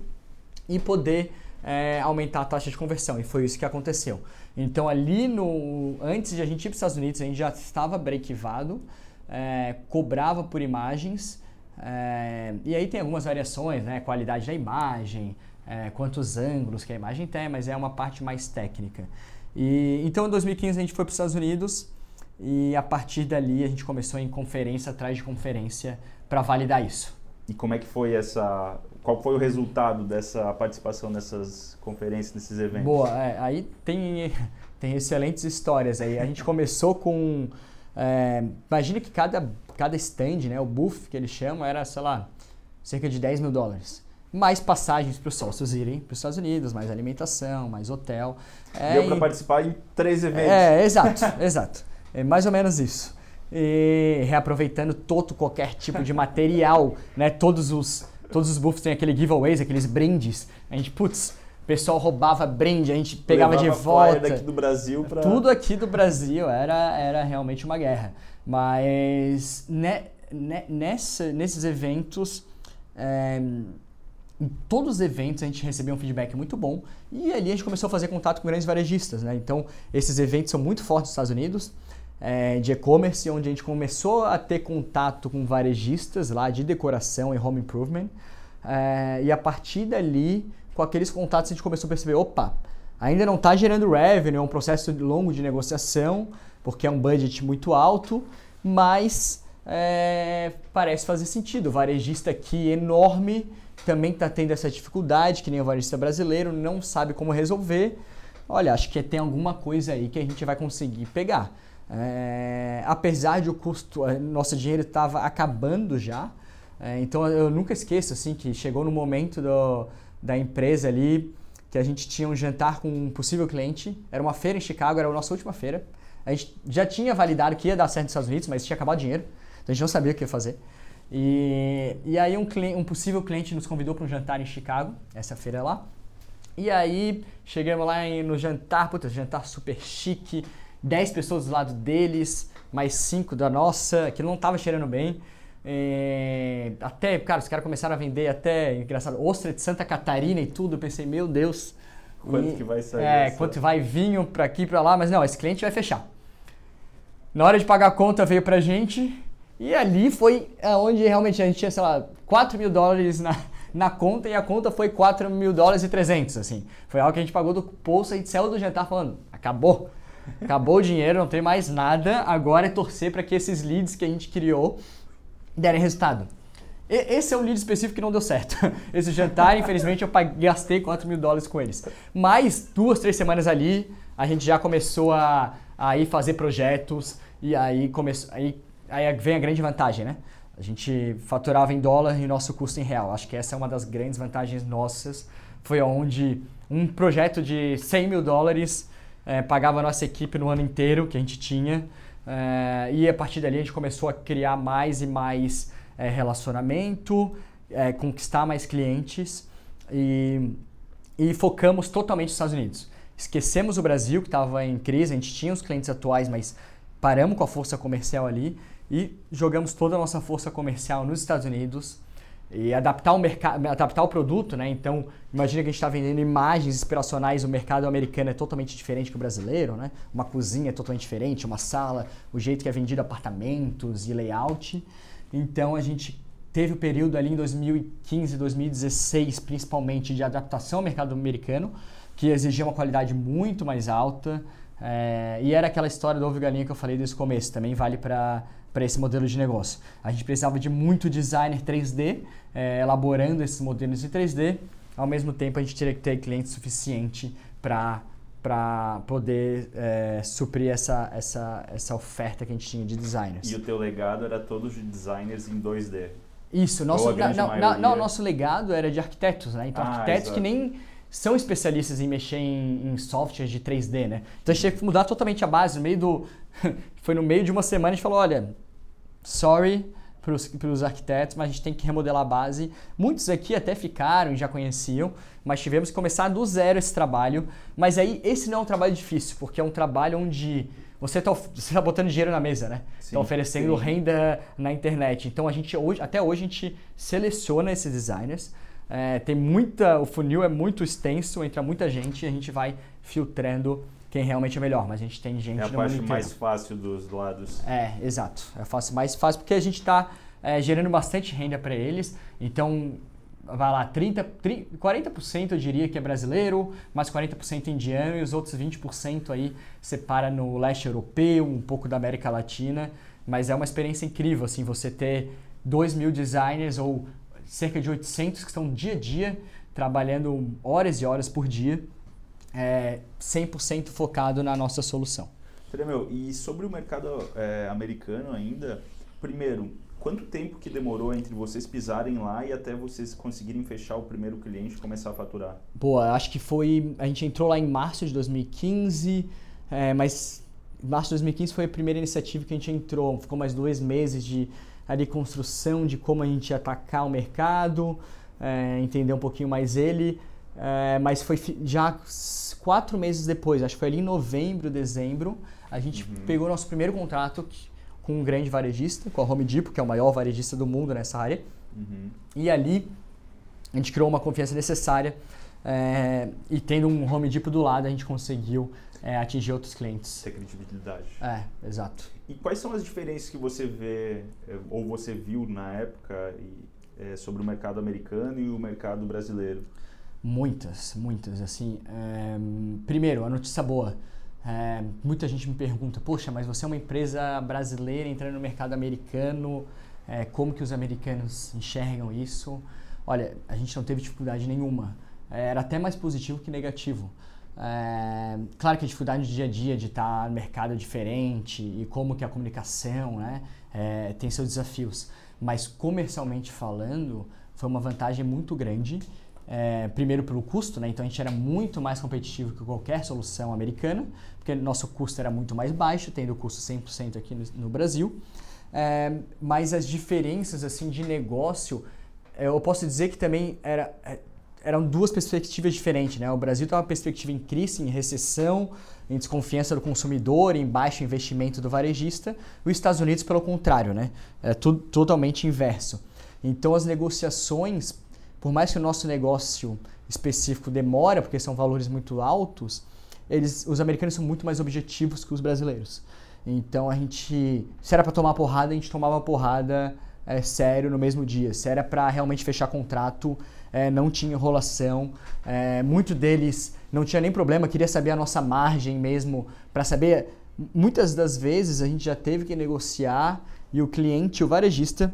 B: e poder é, aumentar a taxa de conversão. E foi isso que aconteceu. Então, ali no antes de a gente ir para os Estados Unidos, a gente já estava breakivado é, cobrava por imagens. É, e aí tem algumas variações, né? Qualidade da imagem, é, quantos ângulos que a imagem tem, mas é uma parte mais técnica. E, então em 2015 a gente foi para os Estados Unidos e a partir dali a gente começou em conferência atrás de conferência para validar isso.
A: E como é que foi essa. Qual foi o resultado dessa participação nessas conferências, nesses eventos?
B: Boa, é, aí tem, tem excelentes histórias aí. A gente começou com é, imagina que cada, cada stand, né, o booth que eles chamam, era, sei lá, cerca de 10 mil dólares. Mais passagens para os sócios irem para os Estados Unidos, mais alimentação, mais hotel.
A: É, Deu para participar em três eventos.
B: É, exato, exato. É mais ou menos isso. E reaproveitando todo qualquer tipo de material, né? Todos os, todos os booths têm aquele giveaways, aqueles brindes. A gente, putz, pessoal roubava brinde, a gente pegava Levava de volta.
A: daqui do Brasil pra...
B: Tudo aqui do Brasil era, era realmente uma guerra. Mas ne, ne, nessa, nesses eventos, é, em todos os eventos a gente recebia um feedback muito bom e ali a gente começou a fazer contato com grandes varejistas. Né? Então, esses eventos são muito fortes nos Estados Unidos. É, de e-commerce, onde a gente começou a ter contato com varejistas lá de decoração e home improvement. É, e a partir dali com aqueles contatos a gente começou a perceber, opa, ainda não está gerando revenue, é um processo longo de negociação, porque é um budget muito alto, mas é, parece fazer sentido. O varejista aqui enorme também está tendo essa dificuldade, que nem o varejista brasileiro, não sabe como resolver. Olha, acho que tem alguma coisa aí que a gente vai conseguir pegar. É, apesar de o custo, é, nosso dinheiro estava acabando já, é, então eu nunca esqueço assim que chegou no momento do, da empresa ali, que a gente tinha um jantar com um possível cliente. Era uma feira em Chicago, era a nossa última feira. A gente já tinha validado que ia dar certo nos Estados Unidos, mas tinha acabado o dinheiro. Então a gente não sabia o que ia fazer. E, e aí um, cliente, um possível cliente nos convidou para um jantar em Chicago, essa feira lá. E aí chegamos lá no jantar, puta, jantar super chique, 10 pessoas do lado deles, mais 5 da nossa, que não estava cheirando bem. É, até, cara, os caras começaram a vender até, engraçado, ostra de Santa Catarina e tudo. Eu pensei, meu Deus.
A: Quanto e, que vai sair?
B: É, essa? quanto vai vinho para aqui para lá, mas não, esse cliente vai fechar. Na hora de pagar a conta veio pra gente e ali foi onde realmente a gente tinha, sei lá, 4 mil dólares na, na conta e a conta foi 4 mil dólares e 300, assim. Foi algo que a gente pagou do bolso, gente saiu do jantar falando, acabou. Acabou o dinheiro, não tem mais nada, agora é torcer para que esses leads que a gente criou derem resultado. Esse é um lead específico que não deu certo. Esse jantar, infelizmente, eu gastei 4 mil dólares com eles. Mas duas, três semanas ali, a gente já começou a, a ir fazer projetos e aí, começou, aí, aí vem a grande vantagem, né? A gente faturava em dólar e nosso custo em real. Acho que essa é uma das grandes vantagens nossas. Foi onde um projeto de 100 mil dólares é, pagava a nossa equipe no ano inteiro que a gente tinha. É, e a partir dali a gente começou a criar mais e mais é, relacionamento, é, conquistar mais clientes e, e focamos totalmente nos Estados Unidos. Esquecemos o Brasil, que estava em crise, a gente tinha os clientes atuais, mas paramos com a força comercial ali e jogamos toda a nossa força comercial nos Estados Unidos e adaptar o mercado, adaptar o produto, né? Então, imagina que a gente está vendendo imagens inspiracionais, o mercado americano é totalmente diferente que o brasileiro, né? Uma cozinha é totalmente diferente, uma sala, o jeito que é vendido apartamentos e layout. Então, a gente teve o período ali em 2015, 2016, principalmente de adaptação ao mercado americano, que exigia uma qualidade muito mais alta, É, e era aquela história do ovo galinha que eu falei desde o começo, também vale para para esse modelo de negócio. A gente precisava de muito designer 3D, é, elaborando esses modelos em 3D. Ao mesmo tempo, a gente teria que ter cliente suficiente para para poder é, suprir essa, essa, essa oferta que a gente tinha de designers.
A: E o teu legado era todos de designers em 2D?
B: Isso, nosso, na, na, não, nosso legado era de arquitetos, né? Então, ah, arquitetos exato. que nem são especialistas em mexer em, em softwares de 3D, né? Então a gente teve que mudar totalmente a base. No meio do. foi no meio de uma semana a gente falou: olha, sorry para os arquitetos, mas a gente tem que remodelar a base. Muitos aqui até ficaram e já conheciam, mas tivemos que começar do zero esse trabalho. Mas aí esse não é um trabalho difícil, porque é um trabalho onde você está tá botando dinheiro na mesa, né? Está oferecendo sim. renda na internet. Então a gente hoje, até hoje a gente seleciona esses designers. É, tem muita, o funil é muito extenso, entra muita gente e a gente vai filtrando quem realmente é melhor, mas a gente tem gente
A: É a parte mais fácil dos lados.
B: É, exato. É a fácil, mais fácil porque a gente está é, gerando bastante renda para eles. Então, vai lá, 30, 30, 40% eu diria que é brasileiro, mais 40% indiano e os outros 20% aí separa no leste europeu, um pouco da América Latina. Mas é uma experiência incrível, assim, você ter 2 mil designers ou cerca de 800 que estão dia a dia trabalhando horas e horas por dia é, 100% focado na nossa solução.
A: Tremel, e sobre o mercado é, americano ainda, primeiro, quanto tempo que demorou entre vocês pisarem lá e até vocês conseguirem fechar o primeiro cliente e começar a faturar?
B: Boa, acho que foi. A gente entrou lá em março de 2015, é, mas março de 2015 foi a primeira iniciativa que a gente entrou. Ficou mais dois meses de ali, construção de como a gente atacar o mercado, é, entender um pouquinho mais ele. É, mas foi já quatro meses depois, acho que foi ali em novembro, dezembro, a gente uhum. pegou nosso primeiro contrato com um grande varejista, com a Home Depot, que é o maior varejista do mundo nessa área. Uhum. E ali a gente criou uma confiança necessária é, e tendo um Home Depot do lado, a gente conseguiu é, atingir outros clientes.
A: Ter credibilidade.
B: É, exato.
A: E quais são as diferenças que você vê, é, ou você viu na época, e, é, sobre o mercado americano e o mercado brasileiro?
B: Muitas, muitas. Assim, é, primeiro, a notícia boa. É, muita gente me pergunta, poxa, mas você é uma empresa brasileira entrando no mercado americano, é, como que os americanos enxergam isso? Olha, a gente não teve dificuldade nenhuma. Era até mais positivo que negativo. É, claro que a dificuldade do dia a dia de estar no mercado diferente e como que a comunicação né, é, tem seus desafios. Mas comercialmente falando, foi uma vantagem muito grande é, primeiro pelo custo, né? então a gente era muito mais competitivo que qualquer solução americana, porque nosso custo era muito mais baixo, tendo o custo 100% aqui no, no Brasil. É, mas as diferenças assim de negócio, é, eu posso dizer que também era, é, eram duas perspectivas diferentes. Né? O Brasil tem uma perspectiva em crise, em recessão, em desconfiança do consumidor, em baixo investimento do varejista. Os Estados Unidos, pelo contrário, né? é tudo, totalmente inverso. Então as negociações por mais que o nosso negócio específico demora, porque são valores muito altos, eles, os americanos são muito mais objetivos que os brasileiros. Então a gente, se era para tomar porrada, a gente tomava porrada é, sério no mesmo dia. Se era para realmente fechar contrato, é, não tinha enrolação. É, muito deles não tinha nem problema, queria saber a nossa margem mesmo, para saber. Muitas das vezes a gente já teve que negociar e o cliente, o varejista,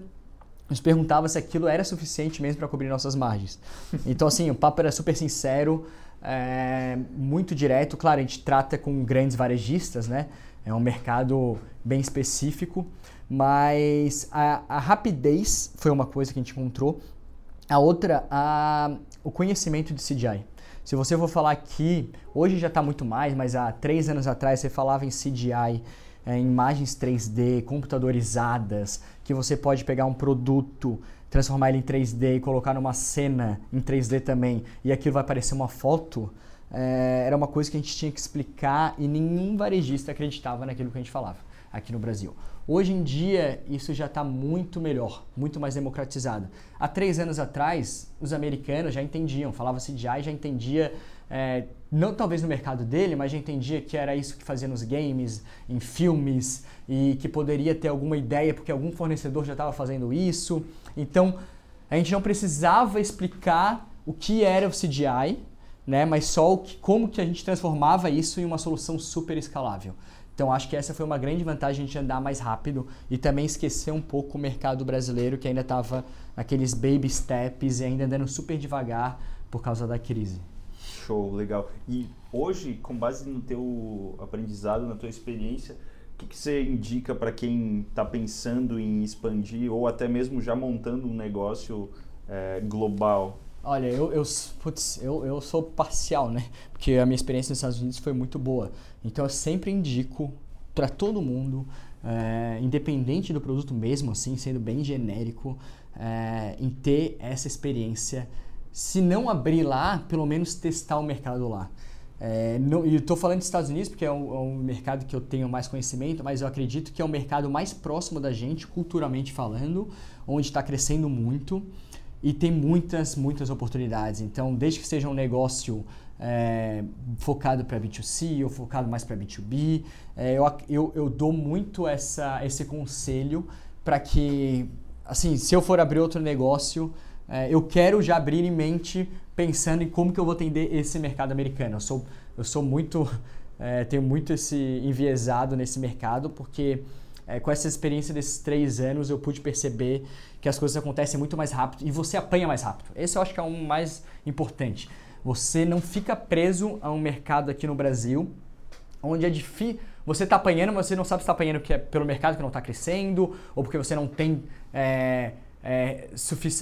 B: nos perguntava se aquilo era suficiente mesmo para cobrir nossas margens. Então, assim, o papo era super sincero, é, muito direto. Claro, a gente trata com grandes varejistas, né? É um mercado bem específico, mas a, a rapidez foi uma coisa que a gente encontrou. A outra, a, o conhecimento de CGI. Se você for falar aqui, hoje já está muito mais, mas há três anos atrás você falava em CGI é, imagens 3D, computadorizadas, que você pode pegar um produto, transformar ele em 3D e colocar numa cena em 3D também, e aquilo vai parecer uma foto, é, era uma coisa que a gente tinha que explicar e nenhum varejista acreditava naquilo que a gente falava aqui no Brasil. Hoje em dia, isso já está muito melhor, muito mais democratizado. Há três anos atrás, os americanos já entendiam, falava CGI, já entendia é, não talvez no mercado dele, mas já entendia que era isso que fazia nos games, em filmes, e que poderia ter alguma ideia porque algum fornecedor já estava fazendo isso. Então, a gente não precisava explicar o que era o CGI, né? Mas só que, como que a gente transformava isso em uma solução super escalável. Então acho que essa foi uma grande vantagem gente andar mais rápido e também esquecer um pouco o mercado brasileiro que ainda estava naqueles baby steps e ainda andando super devagar por causa da crise.
A: Show, legal. E hoje, com base no teu aprendizado, na tua experiência, o que, que você indica para quem está pensando em expandir ou até mesmo já montando um negócio é, global?
B: Olha, eu, eu, putz, eu, eu sou parcial, né? Porque a minha experiência nos Estados Unidos foi muito boa. Então eu sempre indico para todo mundo, é, independente do produto mesmo, assim, sendo bem genérico, é, em ter essa experiência. Se não abrir lá, pelo menos testar o mercado lá. É, não, e estou falando dos Estados Unidos porque é um, é um, mercado que eu tenho mais conhecimento, mas eu acredito que é o mercado mais próximo da gente, culturalmente falando, onde está crescendo muito e tem muitas, muitas oportunidades. Então, desde que seja um negócio é, focado para B2C ou focado mais para B2B, é, eu, eu, eu dou muito essa, esse conselho para que, assim, se eu for abrir outro negócio, é, eu quero já abrir em mente pensando em como que eu vou atender esse mercado americano. Eu sou, eu sou muito, é, tenho muito esse enviesado nesse mercado porque é, com essa experiência desses três anos eu pude perceber que as coisas acontecem muito mais rápido e você apanha mais rápido. Esse eu acho que é um mais importante. Você não fica preso a um mercado aqui no Brasil onde é difícil. Você está apanhando, mas você não sabe se está apanhando que é pelo mercado que não está crescendo ou porque você não tem é, é,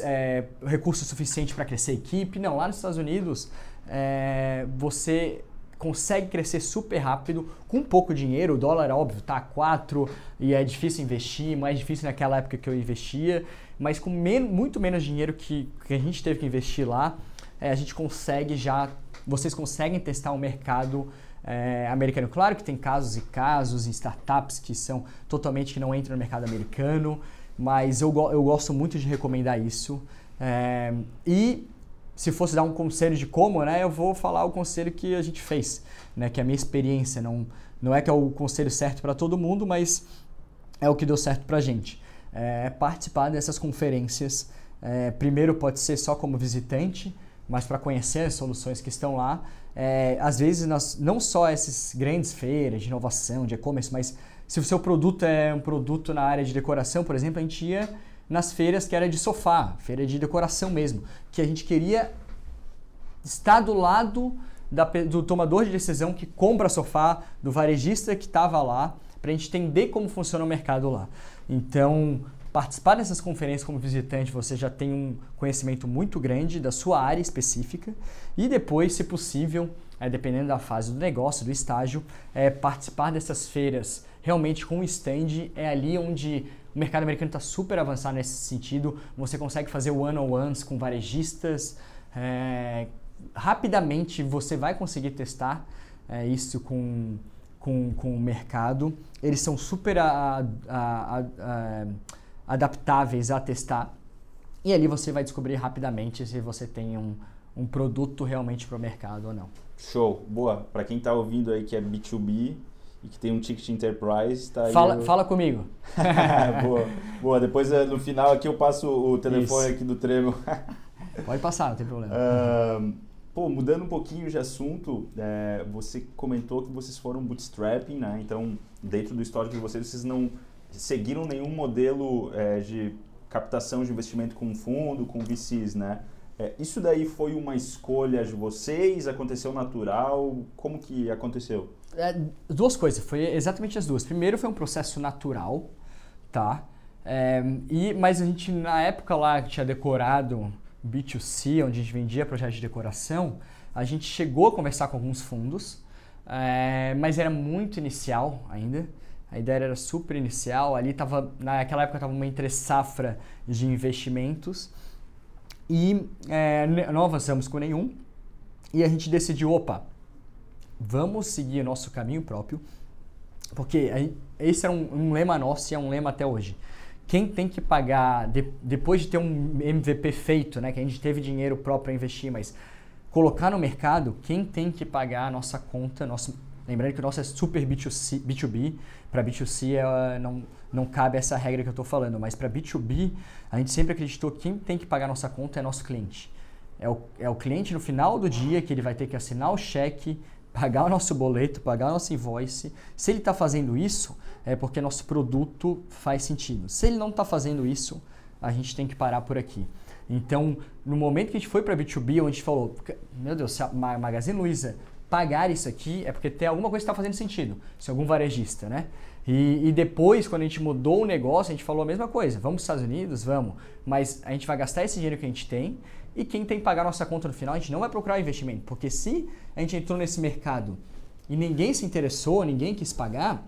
B: é, recurso suficiente para crescer a equipe. Não, lá nos Estados Unidos é, você consegue crescer super rápido com pouco dinheiro. O dólar, óbvio, tá a 4 e é difícil investir, mais difícil naquela época que eu investia, mas com men muito menos dinheiro que, que a gente teve que investir lá, é, a gente consegue já, vocês conseguem testar o mercado é, americano. Claro que tem casos e casos em startups que são totalmente que não entram no mercado americano, mas eu, eu gosto muito de recomendar isso. É, e se fosse dar um conselho de como, né, eu vou falar o conselho que a gente fez, né, que é a minha experiência. Não, não é que é o conselho certo para todo mundo, mas é o que deu certo para a gente. É participar dessas conferências. É, primeiro pode ser só como visitante, mas para conhecer as soluções que estão lá. É, às vezes, nós, não só essas grandes feiras de inovação, de e-commerce, mas se o seu produto é um produto na área de decoração, por exemplo, a gente ia nas feiras que era de sofá, feira de decoração mesmo, que a gente queria estar do lado da, do tomador de decisão que compra sofá, do varejista que estava lá, para a gente entender como funciona o mercado lá. Então, participar dessas conferências como visitante, você já tem um conhecimento muito grande da sua área específica e depois, se possível, é, dependendo da fase do negócio, do estágio, é, participar dessas feiras realmente com o stand é ali onde o mercado americano está super avançado nesse sentido. Você consegue fazer one-on-ones com varejistas. É, rapidamente você vai conseguir testar é, isso com, com, com o mercado. Eles são super a, a, a, adaptáveis a testar. E ali você vai descobrir rapidamente se você tem um, um produto realmente para o mercado ou não.
A: Show, boa. Para quem está ouvindo aí que é B2B, e que tem um ticket enterprise, tá
B: fala,
A: eu...
B: fala comigo.
A: boa, boa. Depois eh, no final aqui eu passo o telefone Isso. aqui do Tremo.
B: Pode passar, não tem problema.
A: Uh, pô, mudando um pouquinho de assunto, é, você comentou que vocês foram bootstrapping, né? Então, dentro do histórico de vocês, vocês não seguiram nenhum modelo é, de captação de investimento com fundo, com VCs, né? É, isso daí foi uma escolha de vocês? Aconteceu natural? Como que aconteceu?
B: É, duas coisas, foi exatamente as duas. Primeiro foi um processo natural, tá? É, e, mas a gente, na época lá tinha decorado B2C, onde a gente vendia projetos de decoração, a gente chegou a conversar com alguns fundos, é, mas era muito inicial ainda. A ideia era super inicial. Ali estava, naquela época estava uma entre safra de investimentos e é, não avançamos com nenhum. E a gente decidiu, opa, vamos seguir nosso caminho próprio, porque esse era um, um lema nosso e é um lema até hoje. Quem tem que pagar, de, depois de ter um MVP feito, né, que a gente teve dinheiro próprio para investir, mas colocar no mercado, quem tem que pagar a nossa conta, nosso, lembrando que o nosso é super B2C, B2B, para B2C é, não, não cabe essa regra que eu estou falando, mas para B2B, a gente sempre acreditou que quem tem que pagar nossa conta é nosso cliente. É o, é o cliente no final do dia que ele vai ter que assinar o cheque, pagar o nosso boleto, pagar o nosso invoice. Se ele está fazendo isso, é porque nosso produto faz sentido. Se ele não está fazendo isso, a gente tem que parar por aqui. Então, no momento que a gente foi para B2B, onde a gente falou, meu Deus, se a Magazine Luiza pagar isso aqui, é porque tem alguma coisa que está fazendo sentido. Se algum varejista, né? E, e, depois, quando a gente mudou o negócio, a gente falou a mesma coisa. Vamos para os Estados Unidos? Vamos. Mas a gente vai gastar esse dinheiro que a gente tem e quem tem que pagar nossa conta no final, a gente não vai procurar investimento. Porque se a gente entrou nesse mercado e ninguém se interessou, ninguém quis pagar,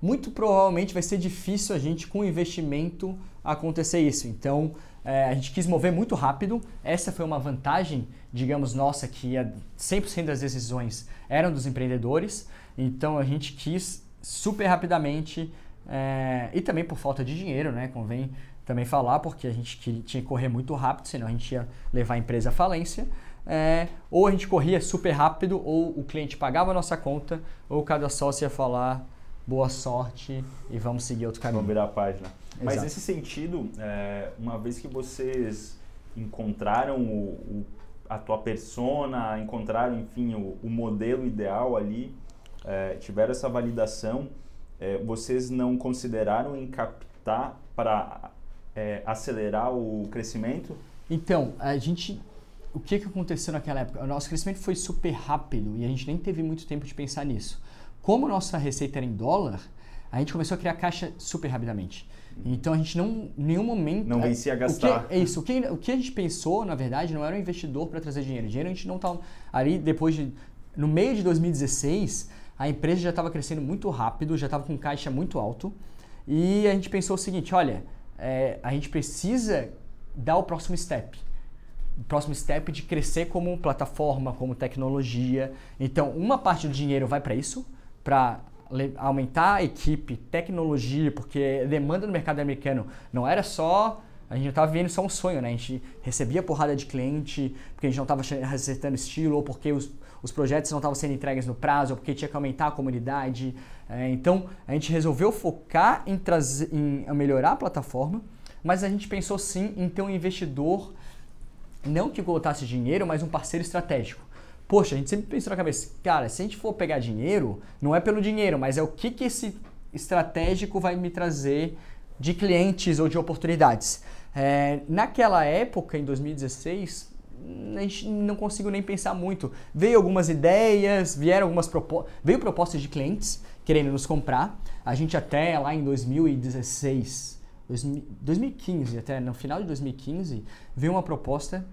B: muito provavelmente vai ser difícil a gente, com investimento, acontecer isso. Então, é, a gente quis mover muito rápido. Essa foi uma vantagem, digamos, nossa, que 100% das decisões eram dos empreendedores. Então, a gente quis super rapidamente é, e também por falta de dinheiro, né? Convém também falar, porque a gente tinha que correr muito rápido, senão a gente ia levar a empresa à falência. É, ou a gente corria super rápido, ou o cliente pagava a nossa conta, ou cada sócio ia falar boa sorte e vamos seguir outro caminho.
A: Vamos virar a página. Exato. Mas nesse sentido, é, uma vez que vocês encontraram o, o, a tua persona, encontraram, enfim, o, o modelo ideal ali, é, tiveram essa validação, é, vocês não consideraram em captar para é, acelerar o crescimento?
B: Então, a gente o que, que aconteceu naquela época? O nosso crescimento foi super rápido e a gente nem teve muito tempo de pensar nisso. Como nossa receita era em dólar, a gente começou a criar caixa super rapidamente. Então a gente não, em nenhum momento.
A: Não vencia a gastar.
B: É isso. O que, o que a gente pensou, na verdade, não era um investidor para trazer dinheiro. Dinheiro a gente não estava. Ali, depois de. No meio de 2016, a empresa já estava crescendo muito rápido, já estava com caixa muito alto. E a gente pensou o seguinte: olha, é, a gente precisa dar o próximo step. O próximo step de crescer como plataforma, como tecnologia. Então, uma parte do dinheiro vai para isso, para aumentar a equipe, tecnologia, porque a demanda no mercado americano não era só a gente estava vendo só um sonho, né? A gente recebia porrada de cliente porque a gente não estava acertando estilo, ou porque os, os projetos não estavam sendo entregues no prazo, ou porque tinha que aumentar a comunidade. É, então, a gente resolveu focar em, trazer, em melhorar a plataforma, mas a gente pensou sim em ter um investidor, não que botasse dinheiro, mas um parceiro estratégico. Poxa, a gente sempre pensou na cabeça, cara, se a gente for pegar dinheiro, não é pelo dinheiro, mas é o que, que esse estratégico vai me trazer de clientes ou de oportunidades. É, naquela época, em 2016, a gente não conseguiu nem pensar muito. Veio algumas ideias, vieram algumas propostas, veio propostas de clientes querendo nos comprar. A gente até lá em 2016, 2015, até no final de 2015, veio uma proposta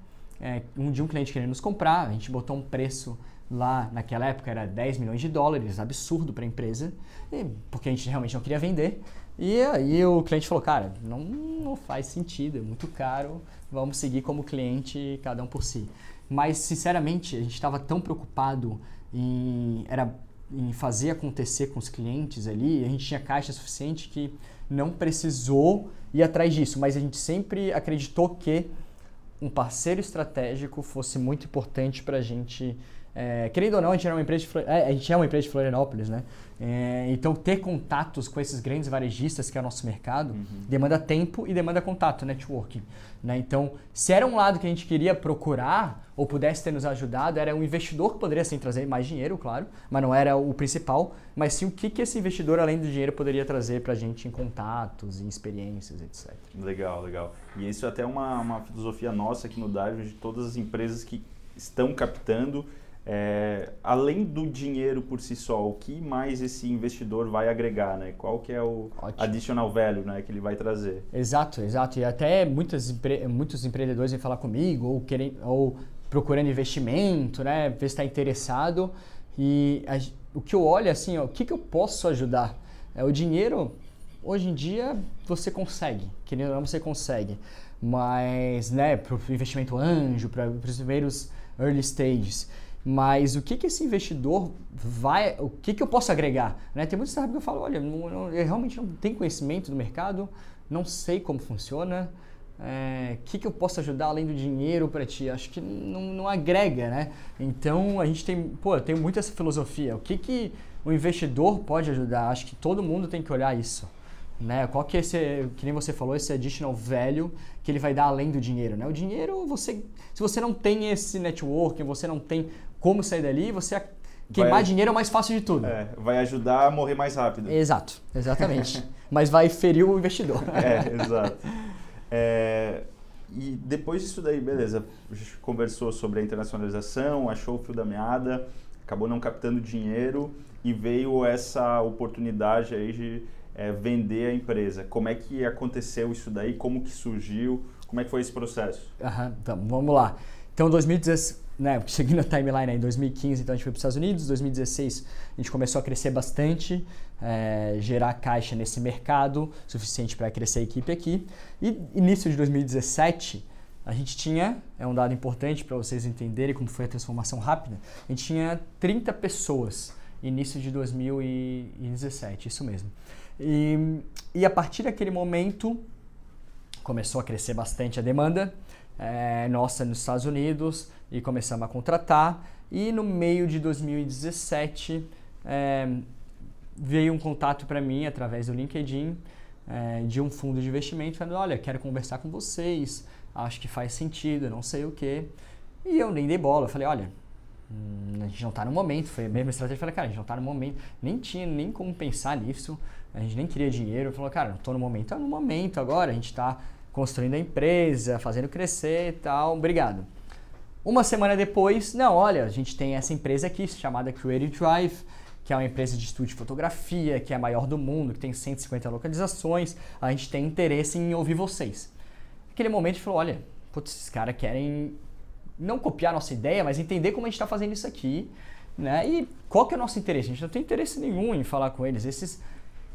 B: é, um, de um cliente querendo nos comprar, a gente botou um preço lá naquela época era 10 milhões de dólares, absurdo para a empresa, e, porque a gente realmente não queria vender. E aí o cliente falou, cara, não, não faz sentido, é muito caro, vamos seguir como cliente, cada um por si. Mas, sinceramente, a gente estava tão preocupado em, era, em fazer acontecer com os clientes ali, a gente tinha caixa suficiente que não precisou ir atrás disso, mas a gente sempre acreditou que um parceiro estratégico fosse muito importante para a gente. É, querendo ou não, a gente, era uma empresa de, é, a gente é uma empresa de Florianópolis, né? É, então, ter contatos com esses grandes varejistas, que é o nosso mercado, uhum. demanda tempo e demanda contato, networking. Né? Então, se era um lado que a gente queria procurar ou pudesse ter nos ajudado, era um investidor que poderia sim trazer mais dinheiro, claro, mas não era o principal, mas sim o que, que esse investidor, além do dinheiro, poderia trazer para a gente em contatos, em experiências, etc.
A: Legal, legal. E isso é até uma, uma filosofia nossa aqui no Dive, de todas as empresas que estão captando é, além do dinheiro por si só, o que mais esse investidor vai agregar, né? Qual que é o Ótimo. additional value né, que ele vai trazer?
B: Exato, exato. E até muitas, muitos empreendedores vêm falar comigo ou, querem, ou procurando investimento, né? Ver se está interessado. E a, o que eu olho é assim, ó, o que, que eu posso ajudar? É, o dinheiro, hoje em dia, você consegue. Querendo ou não, você consegue. Mas, né, para o investimento anjo, para os primeiros early stages mas o que, que esse investidor vai, o que, que eu posso agregar? Né? Tem muitos startups que eu falo, olha, não, não, eu realmente não tenho conhecimento do mercado, não sei como funciona, o é, que, que eu posso ajudar além do dinheiro para ti? Acho que não, não agrega, né? Então a gente tem, pô, tenho muito essa filosofia. O que, que o investidor pode ajudar? Acho que todo mundo tem que olhar isso. Né? Qual que é esse, que nem você falou, esse additional value que ele vai dar além do dinheiro, né? O dinheiro, você, se você não tem esse networking, você não tem como sair dali, você queimar vai, dinheiro é o mais fácil de tudo.
A: É, vai ajudar a morrer mais rápido.
B: Exato, exatamente. Mas vai ferir o investidor.
A: é, exato. É, e depois disso daí, beleza, a gente conversou sobre a internacionalização, achou o fio da meada, acabou não captando dinheiro e veio essa oportunidade aí de é, vender a empresa. Como é que aconteceu isso daí? Como que surgiu? Como é que foi esse processo?
B: Então, vamos lá. Então, 2016, né, seguindo a timeline aí, em 2015, então a gente foi para os Estados Unidos, 2016 a gente começou a crescer bastante, é, gerar caixa nesse mercado, suficiente para crescer a equipe aqui. E início de 2017, a gente tinha, é um dado importante para vocês entenderem como foi a transformação rápida, a gente tinha 30 pessoas, início de 2017, isso mesmo. E, e a partir daquele momento começou a crescer bastante a demanda é, nossa nos Estados Unidos e começamos a contratar. E no meio de 2017 é, veio um contato para mim através do LinkedIn é, de um fundo de investimento falando: olha, quero conversar com vocês, acho que faz sentido, não sei o que. E eu nem dei bola, eu falei: olha, hum, a gente não está no momento. Foi a mesma estratégia. Eu falei: cara, a gente não está no momento, nem tinha nem como pensar nisso a gente nem queria dinheiro. Falou, cara, não estou no momento. É no momento agora, a gente está construindo a empresa, fazendo crescer e tal, obrigado. Uma semana depois, não, olha, a gente tem essa empresa aqui chamada Creative Drive, que é uma empresa de estúdio de fotografia, que é a maior do mundo, que tem 150 localizações, a gente tem interesse em ouvir vocês. Naquele momento a gente falou, olha, putz, esses caras querem não copiar a nossa ideia, mas entender como a gente está fazendo isso aqui, né? E qual que é o nosso interesse? A gente não tem interesse nenhum em falar com eles. Esses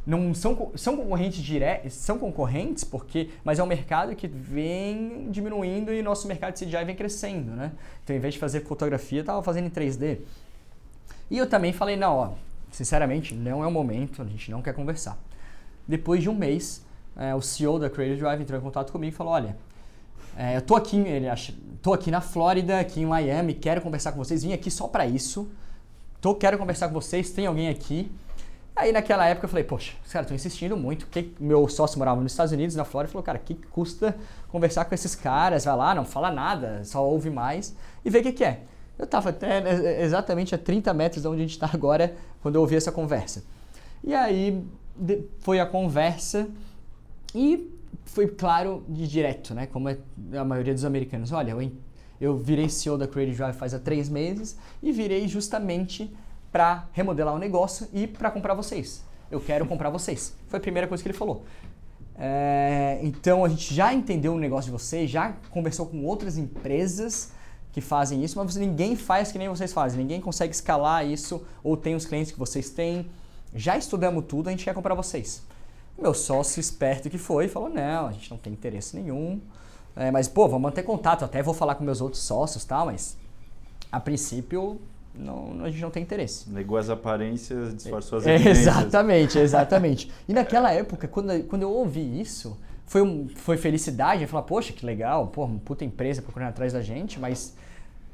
B: não são, são concorrentes diretos, são concorrentes porque, mas é um mercado que vem diminuindo e nosso mercado de CGI vem crescendo, né? Então, em vez de fazer fotografia, estava fazendo em 3D. E eu também falei, não, ó, sinceramente, não é o momento, a gente não quer conversar. Depois de um mês, é, o CEO da Creative Drive entrou em contato comigo e falou, olha, é, eu tô aqui, ele acha, tô aqui na Flórida, aqui em Miami, quero conversar com vocês, vim aqui só para isso. Tô, quero conversar com vocês, tem alguém aqui? Aí naquela época eu falei, poxa, os caras estão insistindo muito. Que meu sócio morava nos Estados Unidos, na Flórida, falou, cara, que custa conversar com esses caras? Vai lá, não fala nada, só ouve mais e vê o que, que é. Eu estava até né, exatamente a 30 metros de onde a gente está agora quando eu ouvi essa conversa. E aí foi a conversa e foi claro de direto, né? Como é a maioria dos americanos. Olha, eu, eu virei CEO da Creative Drive faz há três meses e virei justamente para remodelar o negócio e para comprar vocês. Eu quero comprar vocês. Foi a primeira coisa que ele falou. É, então a gente já entendeu o negócio de vocês, já conversou com outras empresas que fazem isso, mas ninguém faz que nem vocês fazem, ninguém consegue escalar isso ou tem os clientes que vocês têm. Já estudamos tudo, a gente quer comprar vocês. Meu sócio esperto que foi falou: não, a gente não tem interesse nenhum. É, mas, pô, vamos manter contato. Até vou falar com meus outros sócios, tal, mas a princípio não, a gente não tem interesse.
A: Negou as aparências, disfarçou as
B: é, Exatamente, exatamente. E naquela época, quando, quando eu ouvi isso, foi, um, foi felicidade. Eu falei, poxa, que legal, pô, uma puta empresa procurando atrás da gente, mas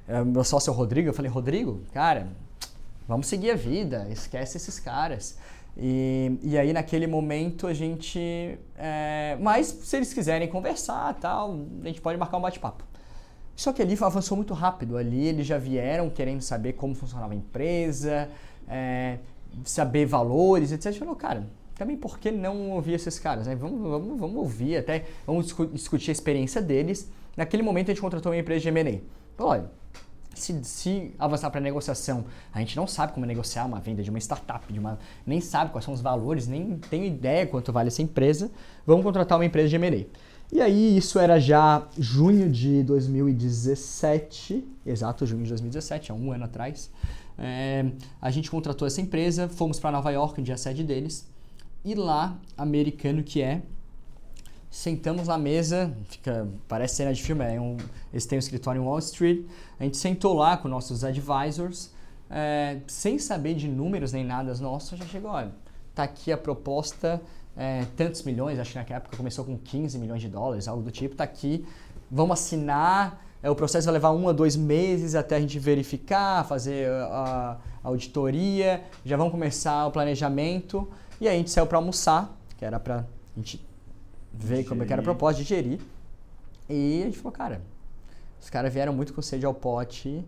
B: é, meu sócio é o Rodrigo, eu falei, Rodrigo, cara, vamos seguir a vida, esquece esses caras. E, e aí naquele momento a gente. É, mas se eles quiserem conversar tal, a gente pode marcar um bate-papo. Só que ali avançou muito rápido. Ali eles já vieram querendo saber como funcionava a empresa, é, saber valores, etc. Falou, cara, também por que não ouvir esses caras? Né? Vamos, vamos, vamos ouvir até, vamos discutir a experiência deles. Naquele momento a gente contratou uma empresa de M&A. Falou, olha, se, se avançar para negociação, a gente não sabe como negociar uma venda de uma startup, de uma, nem sabe quais são os valores, nem tem ideia quanto vale essa empresa, vamos contratar uma empresa de M&A. E aí, isso era já junho de 2017, exato, junho de 2017, há um ano atrás. É, a gente contratou essa empresa, fomos para Nova York, onde é a sede deles, e lá, americano que é, sentamos na mesa, fica, parece cena de filme, é um, eles têm um escritório em Wall Street, a gente sentou lá com nossos advisors, é, sem saber de números nem nada nossos, já chegou, olha, tá aqui a proposta é, tantos milhões, acho que naquela época começou com 15 milhões de dólares, algo do tipo, está aqui, vamos assinar, é, o processo vai levar um a dois meses até a gente verificar, fazer a, a auditoria, já vamos começar o planejamento, e aí a gente saiu para almoçar, que era para A gente como é que era a proposta de gerir. E a gente falou, cara, os caras vieram muito com sede ao pote.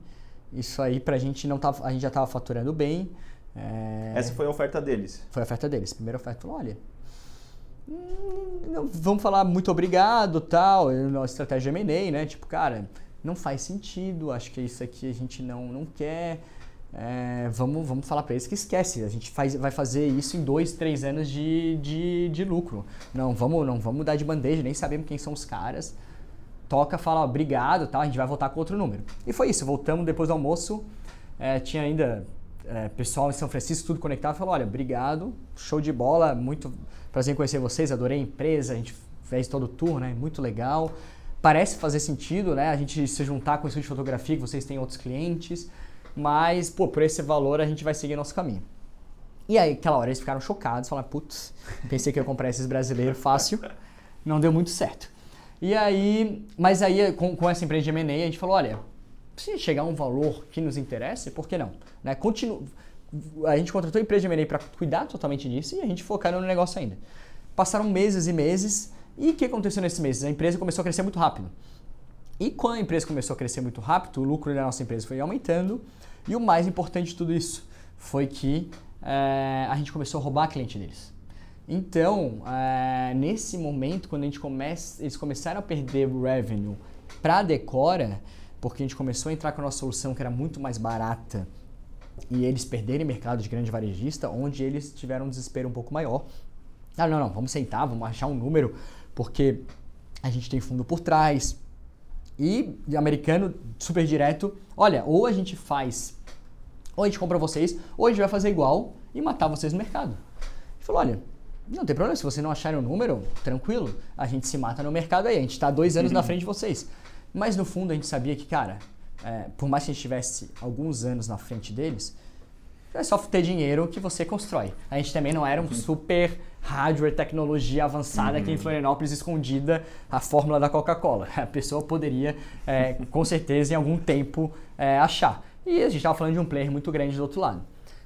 B: Isso aí pra gente não tava. A gente já tava faturando bem.
A: É... Essa foi a oferta deles?
B: Foi a oferta deles. Primeira oferta falou, olha. Hum, vamos falar muito obrigado, tal, nossa estratégia M&A, né? Tipo, cara, não faz sentido, acho que isso aqui a gente não, não quer. É, vamos, vamos falar para eles que esquece, a gente faz, vai fazer isso em dois, três anos de, de, de lucro. Não vamos, não vamos dar de bandeja, nem sabemos quem são os caras. Toca, fala obrigado, tal, a gente vai voltar com outro número. E foi isso, voltamos depois do almoço. É, tinha ainda é, pessoal em São Francisco, tudo conectado, falou: olha, obrigado, show de bola, muito prazer em conhecer vocês, adorei a empresa, a gente fez todo o tour, né? Muito legal. Parece fazer sentido, né? A gente se juntar com o estúdio de fotografia, que vocês têm outros clientes, mas, pô, por esse valor a gente vai seguir nosso caminho. E aí, aquela hora, eles ficaram chocados, falaram, putz, pensei que eu ia comprar esses brasileiros fácil, não deu muito certo. E aí, mas aí, com, com essa empresa de M&A, a gente falou, olha, se chegar um valor que nos interesse, por que não? Né? Continu... A gente contratou a empresa de M&A para cuidar totalmente disso e a gente focar no negócio ainda. Passaram meses e meses e o que aconteceu nesses meses? A empresa começou a crescer muito rápido. E quando a empresa começou a crescer muito rápido, o lucro da nossa empresa foi aumentando e o mais importante de tudo isso foi que é, a gente começou a roubar cliente deles. Então, é, nesse momento, quando a gente começa, eles começaram a perder revenue para a Decora, porque a gente começou a entrar com a nossa solução que era muito mais barata e eles perderem mercado de grande varejista, onde eles tiveram um desespero um pouco maior. Ah, não, não, vamos sentar, vamos achar um número, porque a gente tem fundo por trás. E americano, super direto, olha, ou a gente faz, ou a gente compra vocês, ou a gente vai fazer igual e matar vocês no mercado. Gente falou, olha, não tem problema, se vocês não acharem o número, tranquilo, a gente se mata no mercado aí, a gente está dois anos uhum. na frente de vocês. Mas no fundo a gente sabia que, cara, é, por mais que a gente tivesse alguns anos na frente deles, é só ter dinheiro que você constrói. A gente também não era um super hardware, tecnologia avançada uhum. aqui em Florianópolis escondida a fórmula da Coca-Cola. A pessoa poderia, é, com certeza, em algum tempo é, achar. E a gente estava falando de um player muito grande do outro lado.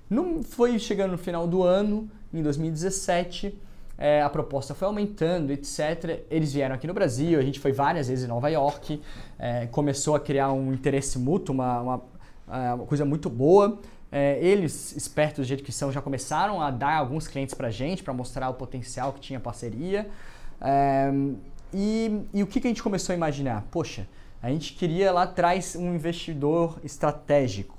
B: Não foi chegando no final do ano, em 2017 é, a proposta foi aumentando, etc. Eles vieram aqui no Brasil, a gente foi várias vezes em Nova York, é, começou a criar um interesse mútuo, uma, uma, é, uma coisa muito boa. É, eles, espertos do jeito que são, já começaram a dar alguns clientes para a gente, para mostrar o potencial que tinha a parceria. É, e, e, o que, que a gente começou a imaginar? Poxa, a gente queria lá atrás um investidor estratégico.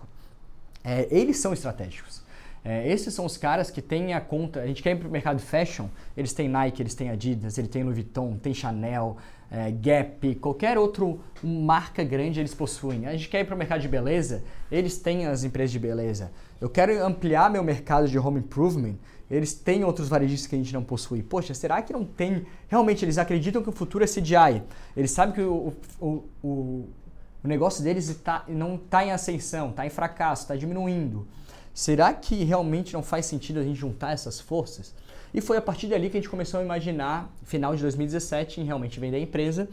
B: É, eles são estratégicos. É, esses são os caras que têm a conta. A gente quer ir para o mercado fashion, eles têm Nike, eles têm Adidas, eles têm Louis Vuitton, tem Chanel, é, Gap, qualquer outro marca grande eles possuem. A gente quer ir para o mercado de beleza, eles têm as empresas de beleza. Eu quero ampliar meu mercado de home improvement, eles têm outros varejistas que a gente não possui. Poxa, será que não tem? Realmente, eles acreditam que o futuro é CDI. Eles sabem que o, o, o, o negócio deles tá, não está em ascensão, está em fracasso, está diminuindo. Será que realmente não faz sentido a gente juntar essas forças? E foi a partir dali que a gente começou a imaginar, final de 2017, em realmente vender a empresa.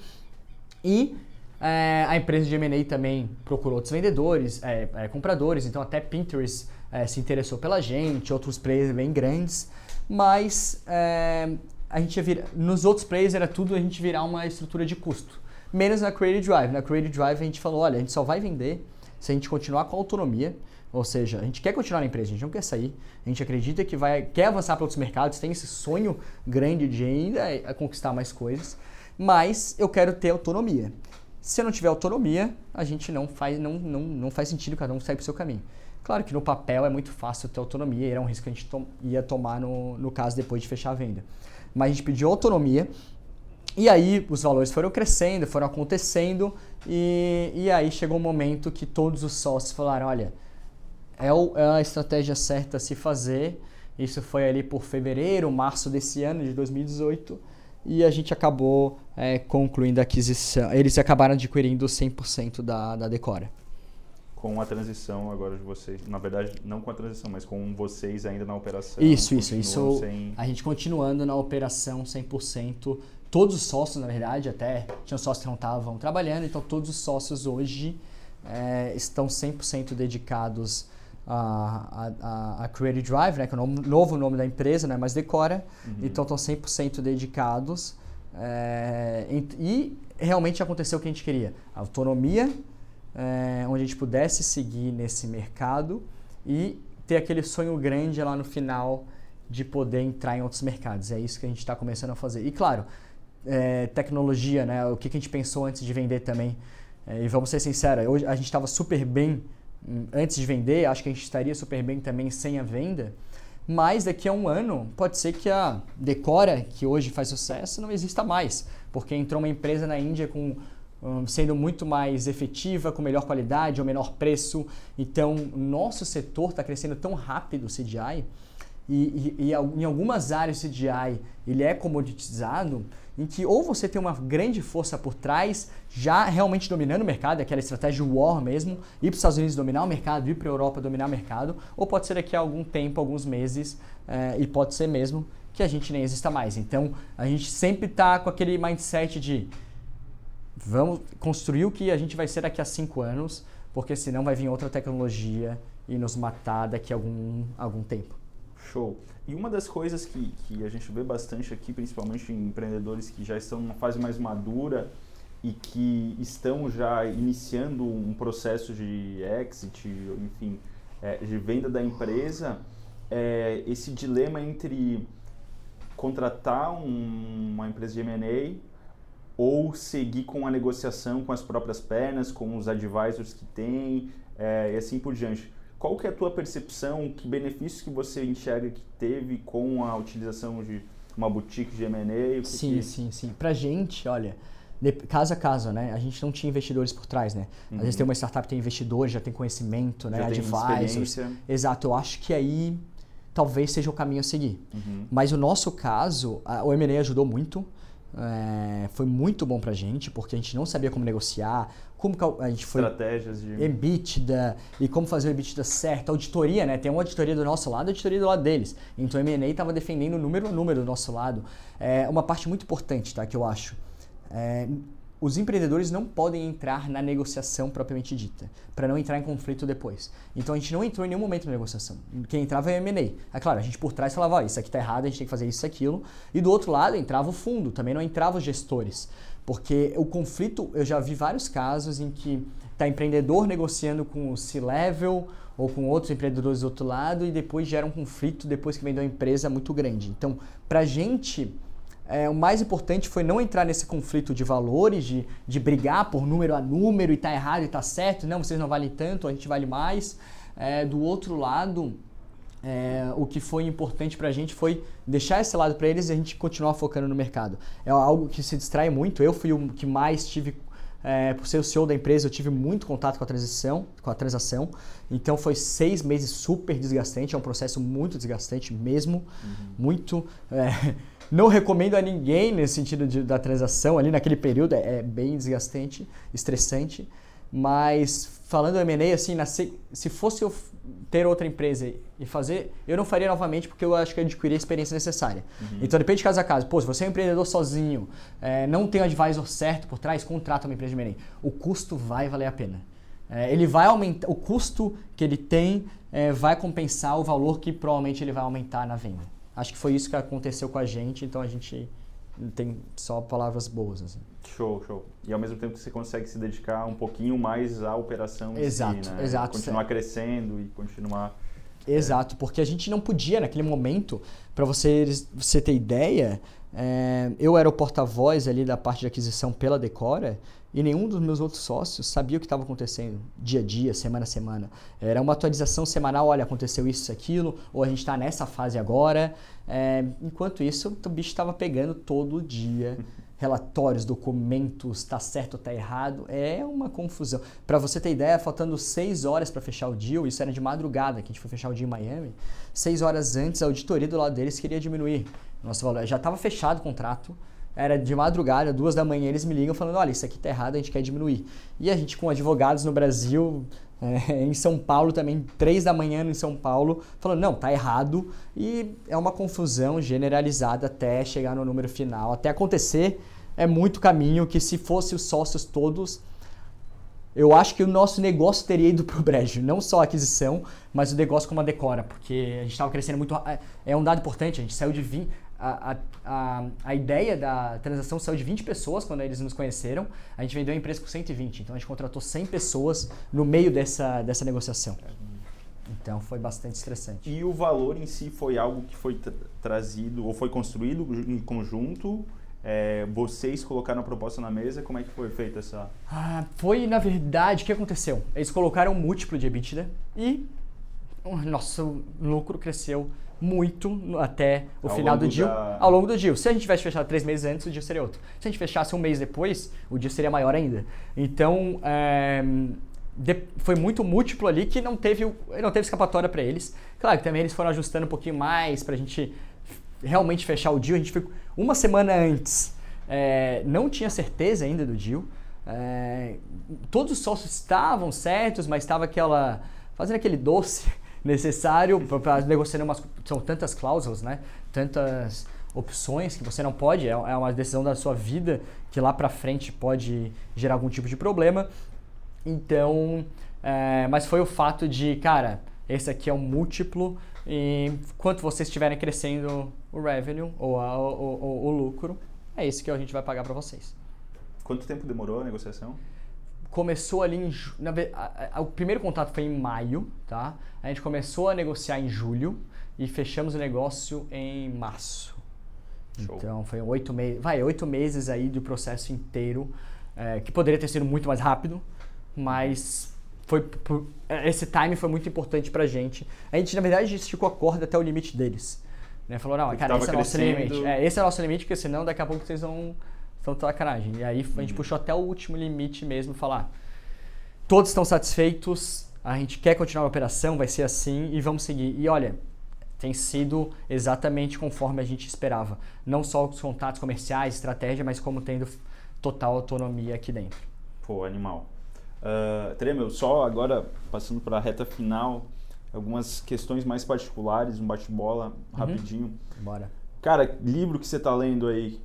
B: E é, a empresa de M&A também procurou outros vendedores, é, é, compradores, então até Pinterest se interessou pela gente, outros players bem grandes, mas a gente nos outros players era tudo a gente virar uma estrutura de custo. Menos na Creative Drive. Na Creative Drive a gente falou, olha, a gente só vai vender se a gente continuar com autonomia, ou seja, a gente quer continuar na empresa, a gente não quer sair, a gente acredita que vai, quer avançar para outros mercados, tem esse sonho grande de ainda é, conquistar mais coisas, mas eu quero ter autonomia. Se eu não tiver autonomia, a gente não faz, não, não, não faz sentido cada um sair para o seu caminho. Claro que no papel é muito fácil ter autonomia, era um risco que a gente to ia tomar no, no caso depois de fechar a venda. Mas a gente pediu autonomia e aí os valores foram crescendo, foram acontecendo e, e aí chegou um momento que todos os sócios falaram, olha, é, o, é a estratégia certa a se fazer. Isso foi ali por fevereiro, março desse ano, de 2018, e a gente acabou é, concluindo a aquisição. Eles acabaram adquirindo 100% da, da Decora.
A: Com a transição agora de vocês, na verdade, não com a transição, mas com vocês ainda na operação.
B: Isso, isso, isso. Sem... A gente continuando na operação 100%. Todos os sócios, na verdade, até tinham sócios que não estavam trabalhando, então todos os sócios hoje é, estão 100% dedicados a, a, a Creative Drive, né, que é o novo nome da empresa, né, mas Decora. Uhum. Então estão 100% dedicados. É, e realmente aconteceu o que a gente queria: autonomia, é, onde a gente pudesse seguir nesse mercado e ter aquele sonho grande lá no final de poder entrar em outros mercados. É isso que a gente está começando a fazer. E claro, é, tecnologia, né? O que, que a gente pensou antes de vender também. É, e vamos ser sinceros, hoje a gente estava super bem antes de vender, acho que a gente estaria super bem também sem a venda. Mas daqui a um ano pode ser que a Decora, que hoje faz sucesso, não exista mais, porque entrou uma empresa na Índia com um, sendo muito mais efetiva, com melhor qualidade ou menor preço. Então, nosso setor está crescendo tão rápido, o CDI, e, e, e, em algumas áreas o CDI ele é comoditizado, em que ou você tem uma grande força por trás, já realmente dominando o mercado, aquela estratégia war mesmo, ir para os Estados Unidos dominar o mercado, ir para a Europa dominar o mercado, ou pode ser daqui a algum tempo, alguns meses, eh, e pode ser mesmo que a gente nem exista mais. Então, a gente sempre está com aquele mindset de vamos construir o que a gente vai ser daqui a cinco anos, porque senão vai vir outra tecnologia e nos matar daqui a algum, algum tempo.
A: Show. E uma das coisas que, que a gente vê bastante aqui, principalmente em empreendedores que já estão numa fase mais madura e que estão já iniciando um processo de exit, enfim, é, de venda da empresa, é esse dilema entre contratar um, uma empresa de M&A ou seguir com a negociação com as próprias pernas, com os advisors que tem é, e assim por diante. Qual que é a tua percepção, que benefícios que você enxerga que teve com a utilização de uma boutique de M&A?
B: Sim,
A: que...
B: sim, sim. Pra gente, olha, de, caso a caso, né? A gente não tinha investidores por trás, né? Uhum. Às vezes tem uma startup que tem investidores, já tem conhecimento, né? Advisors. Exato, eu acho que aí talvez seja o caminho a seguir. Uhum. Mas o nosso caso, a, o M&A ajudou muito. É, foi muito bom pra gente, porque a gente não sabia como negociar, como a gente foi...
A: Estratégias de...
B: EBITDA, e como fazer o EBITDA certo. Auditoria, né? Tem uma auditoria do nosso lado e auditoria do lado deles. Então, o M&A estava defendendo número a número do nosso lado. É uma parte muito importante, tá? Que eu acho. É, os empreendedores não podem entrar na negociação propriamente dita, para não entrar em conflito depois. Então a gente não entrou em nenhum momento na negociação. Quem entrava é o M&A. É claro, a gente por trás falava, ó, isso aqui está errado, a gente tem que fazer isso aquilo. E do outro lado entrava o fundo, também não entrava os gestores. Porque o conflito, eu já vi vários casos em que está empreendedor negociando com o C-Level ou com outros empreendedores do outro lado e depois gera um conflito depois que vendeu a empresa muito grande. Então, para a gente é, o mais importante foi não entrar nesse conflito de valores, de, de brigar por número a número e tá errado e tá certo, não, vocês não valem tanto, a gente vale mais. É, do outro lado, é, o que foi importante para a gente foi deixar esse lado para eles e a gente continuar focando no mercado. É algo que se distrai muito. Eu fui o que mais tive, é, por ser o CEO da empresa, eu tive muito contato com a transição, com a transação. Então foi seis meses super desgastante. É um processo muito desgastante mesmo, uhum. muito. É, não recomendo a ninguém nesse sentido de, da transação ali naquele período, é, é bem desgastante, estressante. Mas falando do M&A, assim, na, se, se fosse eu ter outra empresa e fazer, eu não faria novamente porque eu acho que eu adquiri a experiência necessária. Uhum. Então depende de caso a caso. Pô, se você é um empreendedor sozinho, é, não tem o advisor certo por trás, contrata uma empresa de M&A. O custo vai valer a pena. É, ele vai aumentar, o custo que ele tem é, vai compensar o valor que provavelmente ele vai aumentar na venda. Acho que foi isso que aconteceu com a gente, então a gente tem só palavras boas. Assim.
A: Show, show. E ao mesmo tempo que você consegue se dedicar um pouquinho mais à operação
B: exato,
A: si, né?
B: Exato,
A: Continuar crescendo e continuar...
B: É, exato, é... porque a gente não podia naquele momento, para você, você ter ideia, é, eu era o porta-voz ali da parte de aquisição pela Decora, e nenhum dos meus outros sócios sabia o que estava acontecendo dia a dia, semana a semana. Era uma atualização semanal, olha, aconteceu isso, aquilo, ou a gente está nessa fase agora. É, enquanto isso, o bicho estava pegando todo dia relatórios, documentos, está certo ou está errado. É uma confusão. Para você ter ideia, faltando seis horas para fechar o deal, isso era de madrugada, que a gente foi fechar o deal em Miami, seis horas antes, a auditoria do lado deles queria diminuir nosso valor. Já estava fechado o contrato, era de madrugada, duas da manhã, eles me ligam falando, olha, isso aqui tá errado, a gente quer diminuir. E a gente com advogados no Brasil, é, em São Paulo também, três da manhã em São Paulo, falando, não, tá errado. E é uma confusão generalizada até chegar no número final. Até acontecer, é muito caminho que se fosse os sócios todos eu acho que o nosso negócio teria ido pro brejo. Não só a aquisição, mas o negócio como a Decora, porque a gente estava crescendo muito. É, é um dado importante, a gente saiu de 20. A, a, a, ideia da transação saiu de 20 pessoas quando eles nos conheceram. A gente vendeu a empresa com 120, então a gente contratou 100 pessoas no meio dessa, dessa negociação. Então foi bastante estressante.
A: E o valor em si foi algo que foi trazido ou foi construído em conjunto é, vocês colocaram a proposta na mesa, como é que foi feita essa...
B: Ah, foi, na verdade, o que aconteceu? Eles colocaram um múltiplo de EBITDA e o nosso lucro cresceu muito até o ao final do deal, da... ao longo do deal. Se a gente tivesse fechado três meses antes, o deal seria outro. Se a gente fechasse um mês depois, o deal seria maior ainda. Então, é, de, foi muito múltiplo ali que não teve, não teve escapatória para eles. Claro que também eles foram ajustando um pouquinho mais para a gente realmente fechar o deal. A gente ficou uma semana antes, é, não tinha certeza ainda do deal. É, todos os sócios estavam certos, mas estava aquela fazendo aquele doce necessário para negociar umas são tantas cláusulas, né? Tantas opções que você não pode, é, é uma decisão da sua vida que lá para frente pode gerar algum tipo de problema. Então, é, mas foi o fato de, cara, esse aqui é um múltiplo e quanto vocês estiverem crescendo o revenue ou, a, o, o, o, lucro, é isso que a gente vai pagar para vocês.
A: Quanto tempo demorou a negociação?
B: Começou ali em. Na, a, a, o primeiro contato foi em maio, tá? A gente começou a negociar em julho e fechamos o negócio em março. Show. Então foi oito meses. Vai, oito meses aí do processo inteiro, é, que poderia ter sido muito mais rápido, mas foi esse time foi muito importante pra gente. A gente, na verdade, esticou a corda até o limite deles. Né? Falou, não, cara, esse é o nosso limite. É, esse é o nosso limite, porque senão daqui a pouco vocês vão estão sacanagem. E aí a gente uhum. puxou até o último limite mesmo, falar, todos estão satisfeitos, a gente quer continuar a operação, vai ser assim e vamos seguir. E olha, tem sido exatamente conforme a gente esperava. Não só os contatos comerciais, estratégia, mas como tendo total autonomia aqui dentro.
A: Pô, animal. Uh, Tremel, só agora passando para a reta final, algumas questões mais particulares, um bate-bola uhum. rapidinho.
B: Bora.
A: Cara, livro que você está lendo aí?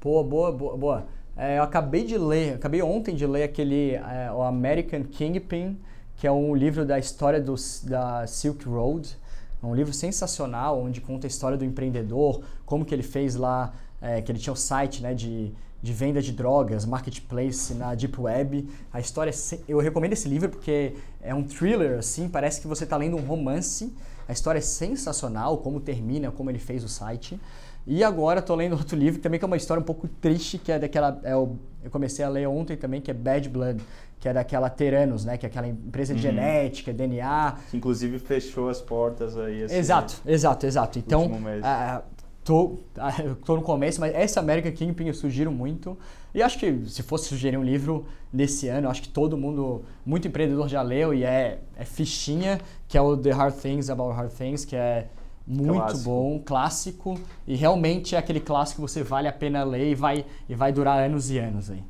B: Pô, boa, boa, boa. É, eu acabei de ler, acabei ontem de ler aquele é, o American Kingpin, que é um livro da história do, da Silk Road. É um livro sensacional, onde conta a história do empreendedor, como que ele fez lá, é, que ele tinha o um site né, de de venda de drogas, marketplace na deep web. A história, é eu recomendo esse livro porque é um thriller assim, parece que você está lendo um romance. A história é sensacional, como termina, como ele fez o site. E agora estou lendo outro livro também que é uma história um pouco triste, que é daquela é o, eu comecei a ler ontem também, que é Bad Blood, que é daquela Teranos, né, que é aquela empresa de uhum. genética, DNA,
A: que inclusive fechou as portas aí assim,
B: Exato, exato, exato. Então, tô, ah, tô no começo, mas essa American Kingpin eu sugiro muito. E acho que se fosse sugerir um livro nesse ano, acho que todo mundo, muito empreendedor já leu e é, é fichinha, que é o The Hard Things About Hard Things, que é muito clássico. bom, clássico. E realmente é aquele clássico que você vale a pena ler e vai, e vai durar anos e anos aí.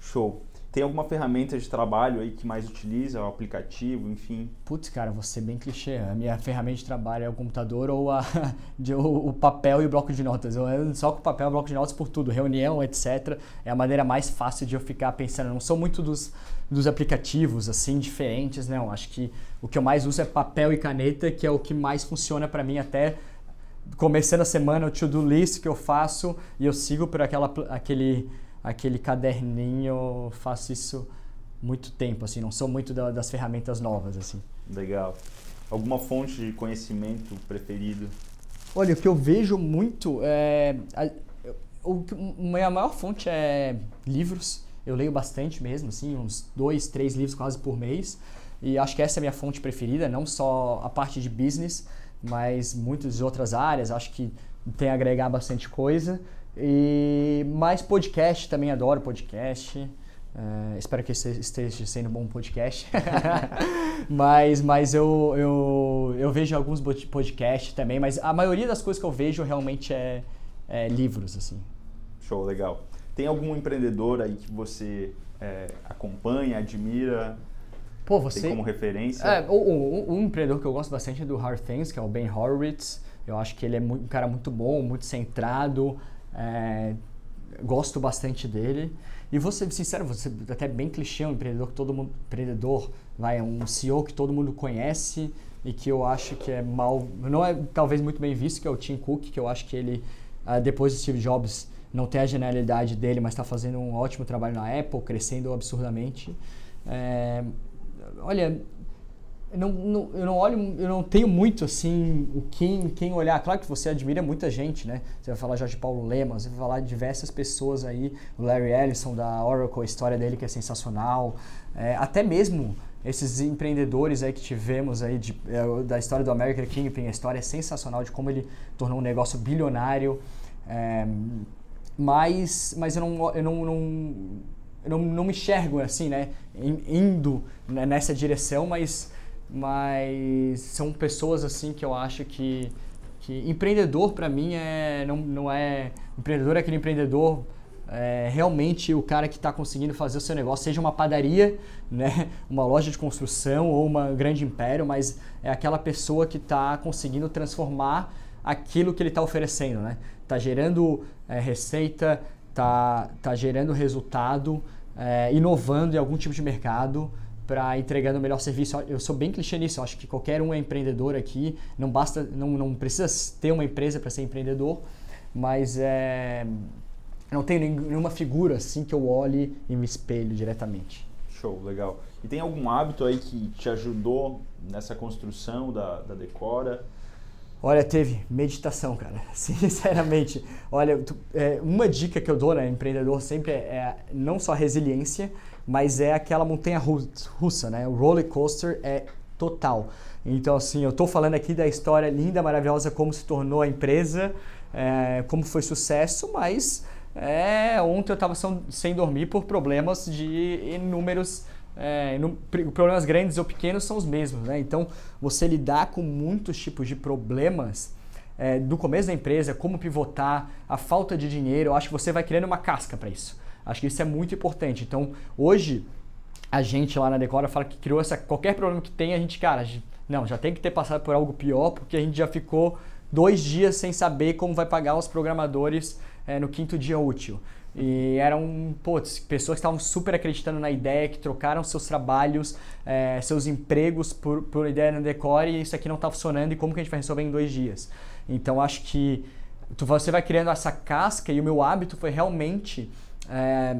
A: Show. Tem alguma ferramenta de trabalho aí que mais utiliza, o aplicativo, enfim?
B: Putz, cara, ser bem clichê. A minha ferramenta de trabalho é o computador ou a, de, o, o, papel e o bloco de notas. Eu ando só com o papel e o bloco de notas por tudo, reunião, etc. É a maneira mais fácil de eu ficar pensando. Eu não sou muito dos, dos aplicativos, assim, diferentes, não. Acho que o que eu mais uso é papel e caneta, que é o que mais funciona para mim até começando a semana, o to-do list que eu faço e eu sigo por aquela, aquele aquele caderninho, faço isso muito tempo, assim, não sou muito da, das ferramentas novas, assim.
A: Legal. Alguma fonte de conhecimento preferido?
B: Olha, o que eu vejo muito é... A, o, minha maior fonte é livros. Eu leio bastante mesmo, assim, uns dois, três livros quase por mês. E acho que essa é a minha fonte preferida, não só a parte de business, mas muitas outras áreas. Acho que tem a agregar bastante coisa. E mais podcast, também adoro podcast. Uh, espero que esteja sendo um bom podcast. mas mas eu, eu, eu vejo alguns podcasts também, mas a maioria das coisas que eu vejo realmente é, é livros, assim.
A: Show, legal. Tem algum empreendedor aí que você é, acompanha, admira?
B: Pô, você...
A: Tem como referência?
B: É, um empreendedor que eu gosto bastante é do Hard Things, que é o Ben Horowitz. Eu acho que ele é muito, um cara muito bom, muito centrado, é, gosto bastante dele. E ser sincero, você até bem clichê, um empreendedor que todo mundo, empreendedor, vai, um CEO que todo mundo conhece e que eu acho que é mal, não é talvez muito bem visto, que é o Tim Cook, que eu acho que ele, uh, depois do Steve Jobs, não tem a genialidade dele, mas está fazendo um ótimo trabalho na Apple, crescendo absurdamente. É, olha, não, não, eu não olho, eu não tenho muito assim o quem, quem olhar. Claro que você admira muita gente, né? Você vai falar de Paulo Lema, você vai falar de diversas pessoas aí, o Larry Ellison da Oracle, a história dele que é sensacional. É, até mesmo esses empreendedores aí que tivemos aí de, é, da história do American Kingpin, a história é sensacional de como ele tornou um negócio bilionário. É, mas, mas eu não, eu não, não eu não, não me enxergo assim, né, indo nessa direção, mas mas são pessoas assim que eu acho que, que empreendedor para mim é não, não é empreendedor é aquele empreendedor é, realmente o cara que está conseguindo fazer o seu negócio, seja uma padaria, né, uma loja de construção ou uma grande império, mas é aquela pessoa que está conseguindo transformar aquilo que ele está oferecendo, né? Está gerando é, receita, está tá gerando resultado, é, inovando em algum tipo de mercado, para entregando o melhor serviço. Eu sou bem clichê nisso, acho que qualquer um é empreendedor aqui, não basta, não, não precisa ter uma empresa para ser empreendedor, mas é, não tenho nenhuma figura assim que eu olhe e me espelho diretamente.
A: Show, legal. E tem algum hábito aí que te ajudou nessa construção da, da Decora?
B: Olha, teve meditação, cara. Sinceramente, olha, tu, é, uma dica que eu dou, né, empreendedor sempre é, é não só resiliência, mas é aquela montanha russa, né? O roller coaster é total. Então, assim, eu estou falando aqui da história linda, maravilhosa, como se tornou a empresa, é, como foi sucesso, mas é, ontem eu estava sem dormir por problemas de inúmeros. É, problemas grandes ou pequenos são os mesmos, né? Então, você lidar com muitos tipos de problemas é, do começo da empresa, como pivotar, a falta de dinheiro, eu acho que você vai criando uma casca para isso. Acho que isso é muito importante. Então, hoje, a gente lá na Decora fala que criou essa. Qualquer problema que tem, a gente, cara, a gente, não, já tem que ter passado por algo pior, porque a gente já ficou dois dias sem saber como vai pagar os programadores é, no quinto dia útil. E eram putz, pessoas que estavam super acreditando na ideia, que trocaram seus trabalhos, é, seus empregos por, por ideia na Decore e isso aqui não está funcionando e como que a gente vai resolver em dois dias. Então acho que você vai criando essa casca e o meu hábito foi realmente é,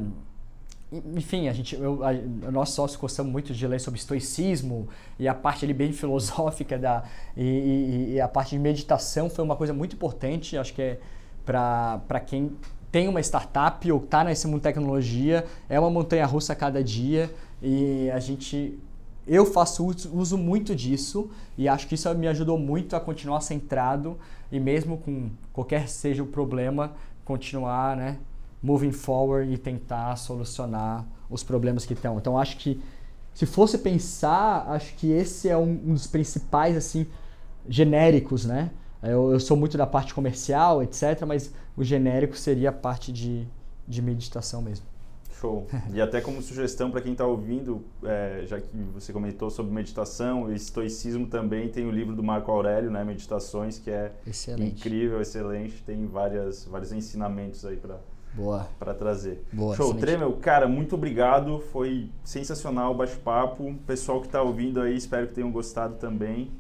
B: enfim, a gente, eu, a, nós sócios gostamos muito de ler sobre estoicismo e a parte ali bem filosófica da e, e, e a parte de meditação foi uma coisa muito importante, acho que é para quem tem uma startup ou está nesse mundo de tecnologia, é uma montanha russa a cada dia e a gente eu faço uso, muito disso e acho que isso me ajudou muito a continuar centrado e mesmo com qualquer seja o problema, continuar, né, moving forward e tentar solucionar os problemas que estão. Então acho que se fosse pensar, acho que esse é um, um dos principais assim genéricos, né? Eu, eu, sou muito da parte comercial, etc, mas o genérico seria a parte de, de meditação mesmo.
A: Show. E até como sugestão para quem está ouvindo, é, já que você comentou sobre meditação e estoicismo também, tem o livro do Marco Aurélio, né, Meditações, que é excelente. incrível, excelente, tem várias, vários ensinamentos aí para
B: Boa.
A: Para trazer.
B: Boa,
A: Show. Excelente. Tremel, cara, muito obrigado. Foi sensacional o bate-papo. Pessoal que está ouvindo aí, espero que tenham gostado também.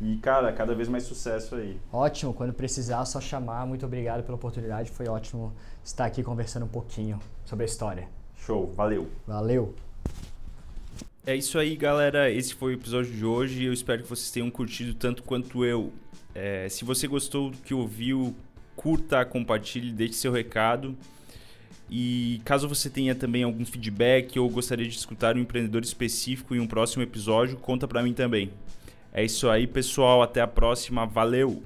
A: E, cara, cada vez mais sucesso aí.
B: Ótimo. Quando precisar, só chamar. Muito obrigado pela oportunidade. Foi ótimo estar aqui conversando um pouquinho sobre a história.
A: Show. Valeu.
B: Valeu.
A: É isso aí, galera. Esse foi o episódio de hoje. Eu espero que vocês tenham curtido tanto quanto eu. É, se você gostou do que ouviu, curta, compartilhe, deixe seu recado. E caso você tenha também algum feedback ou gostaria de escutar um empreendedor específico em um próximo episódio, conta para mim também. É isso aí, pessoal. Até a próxima. Valeu!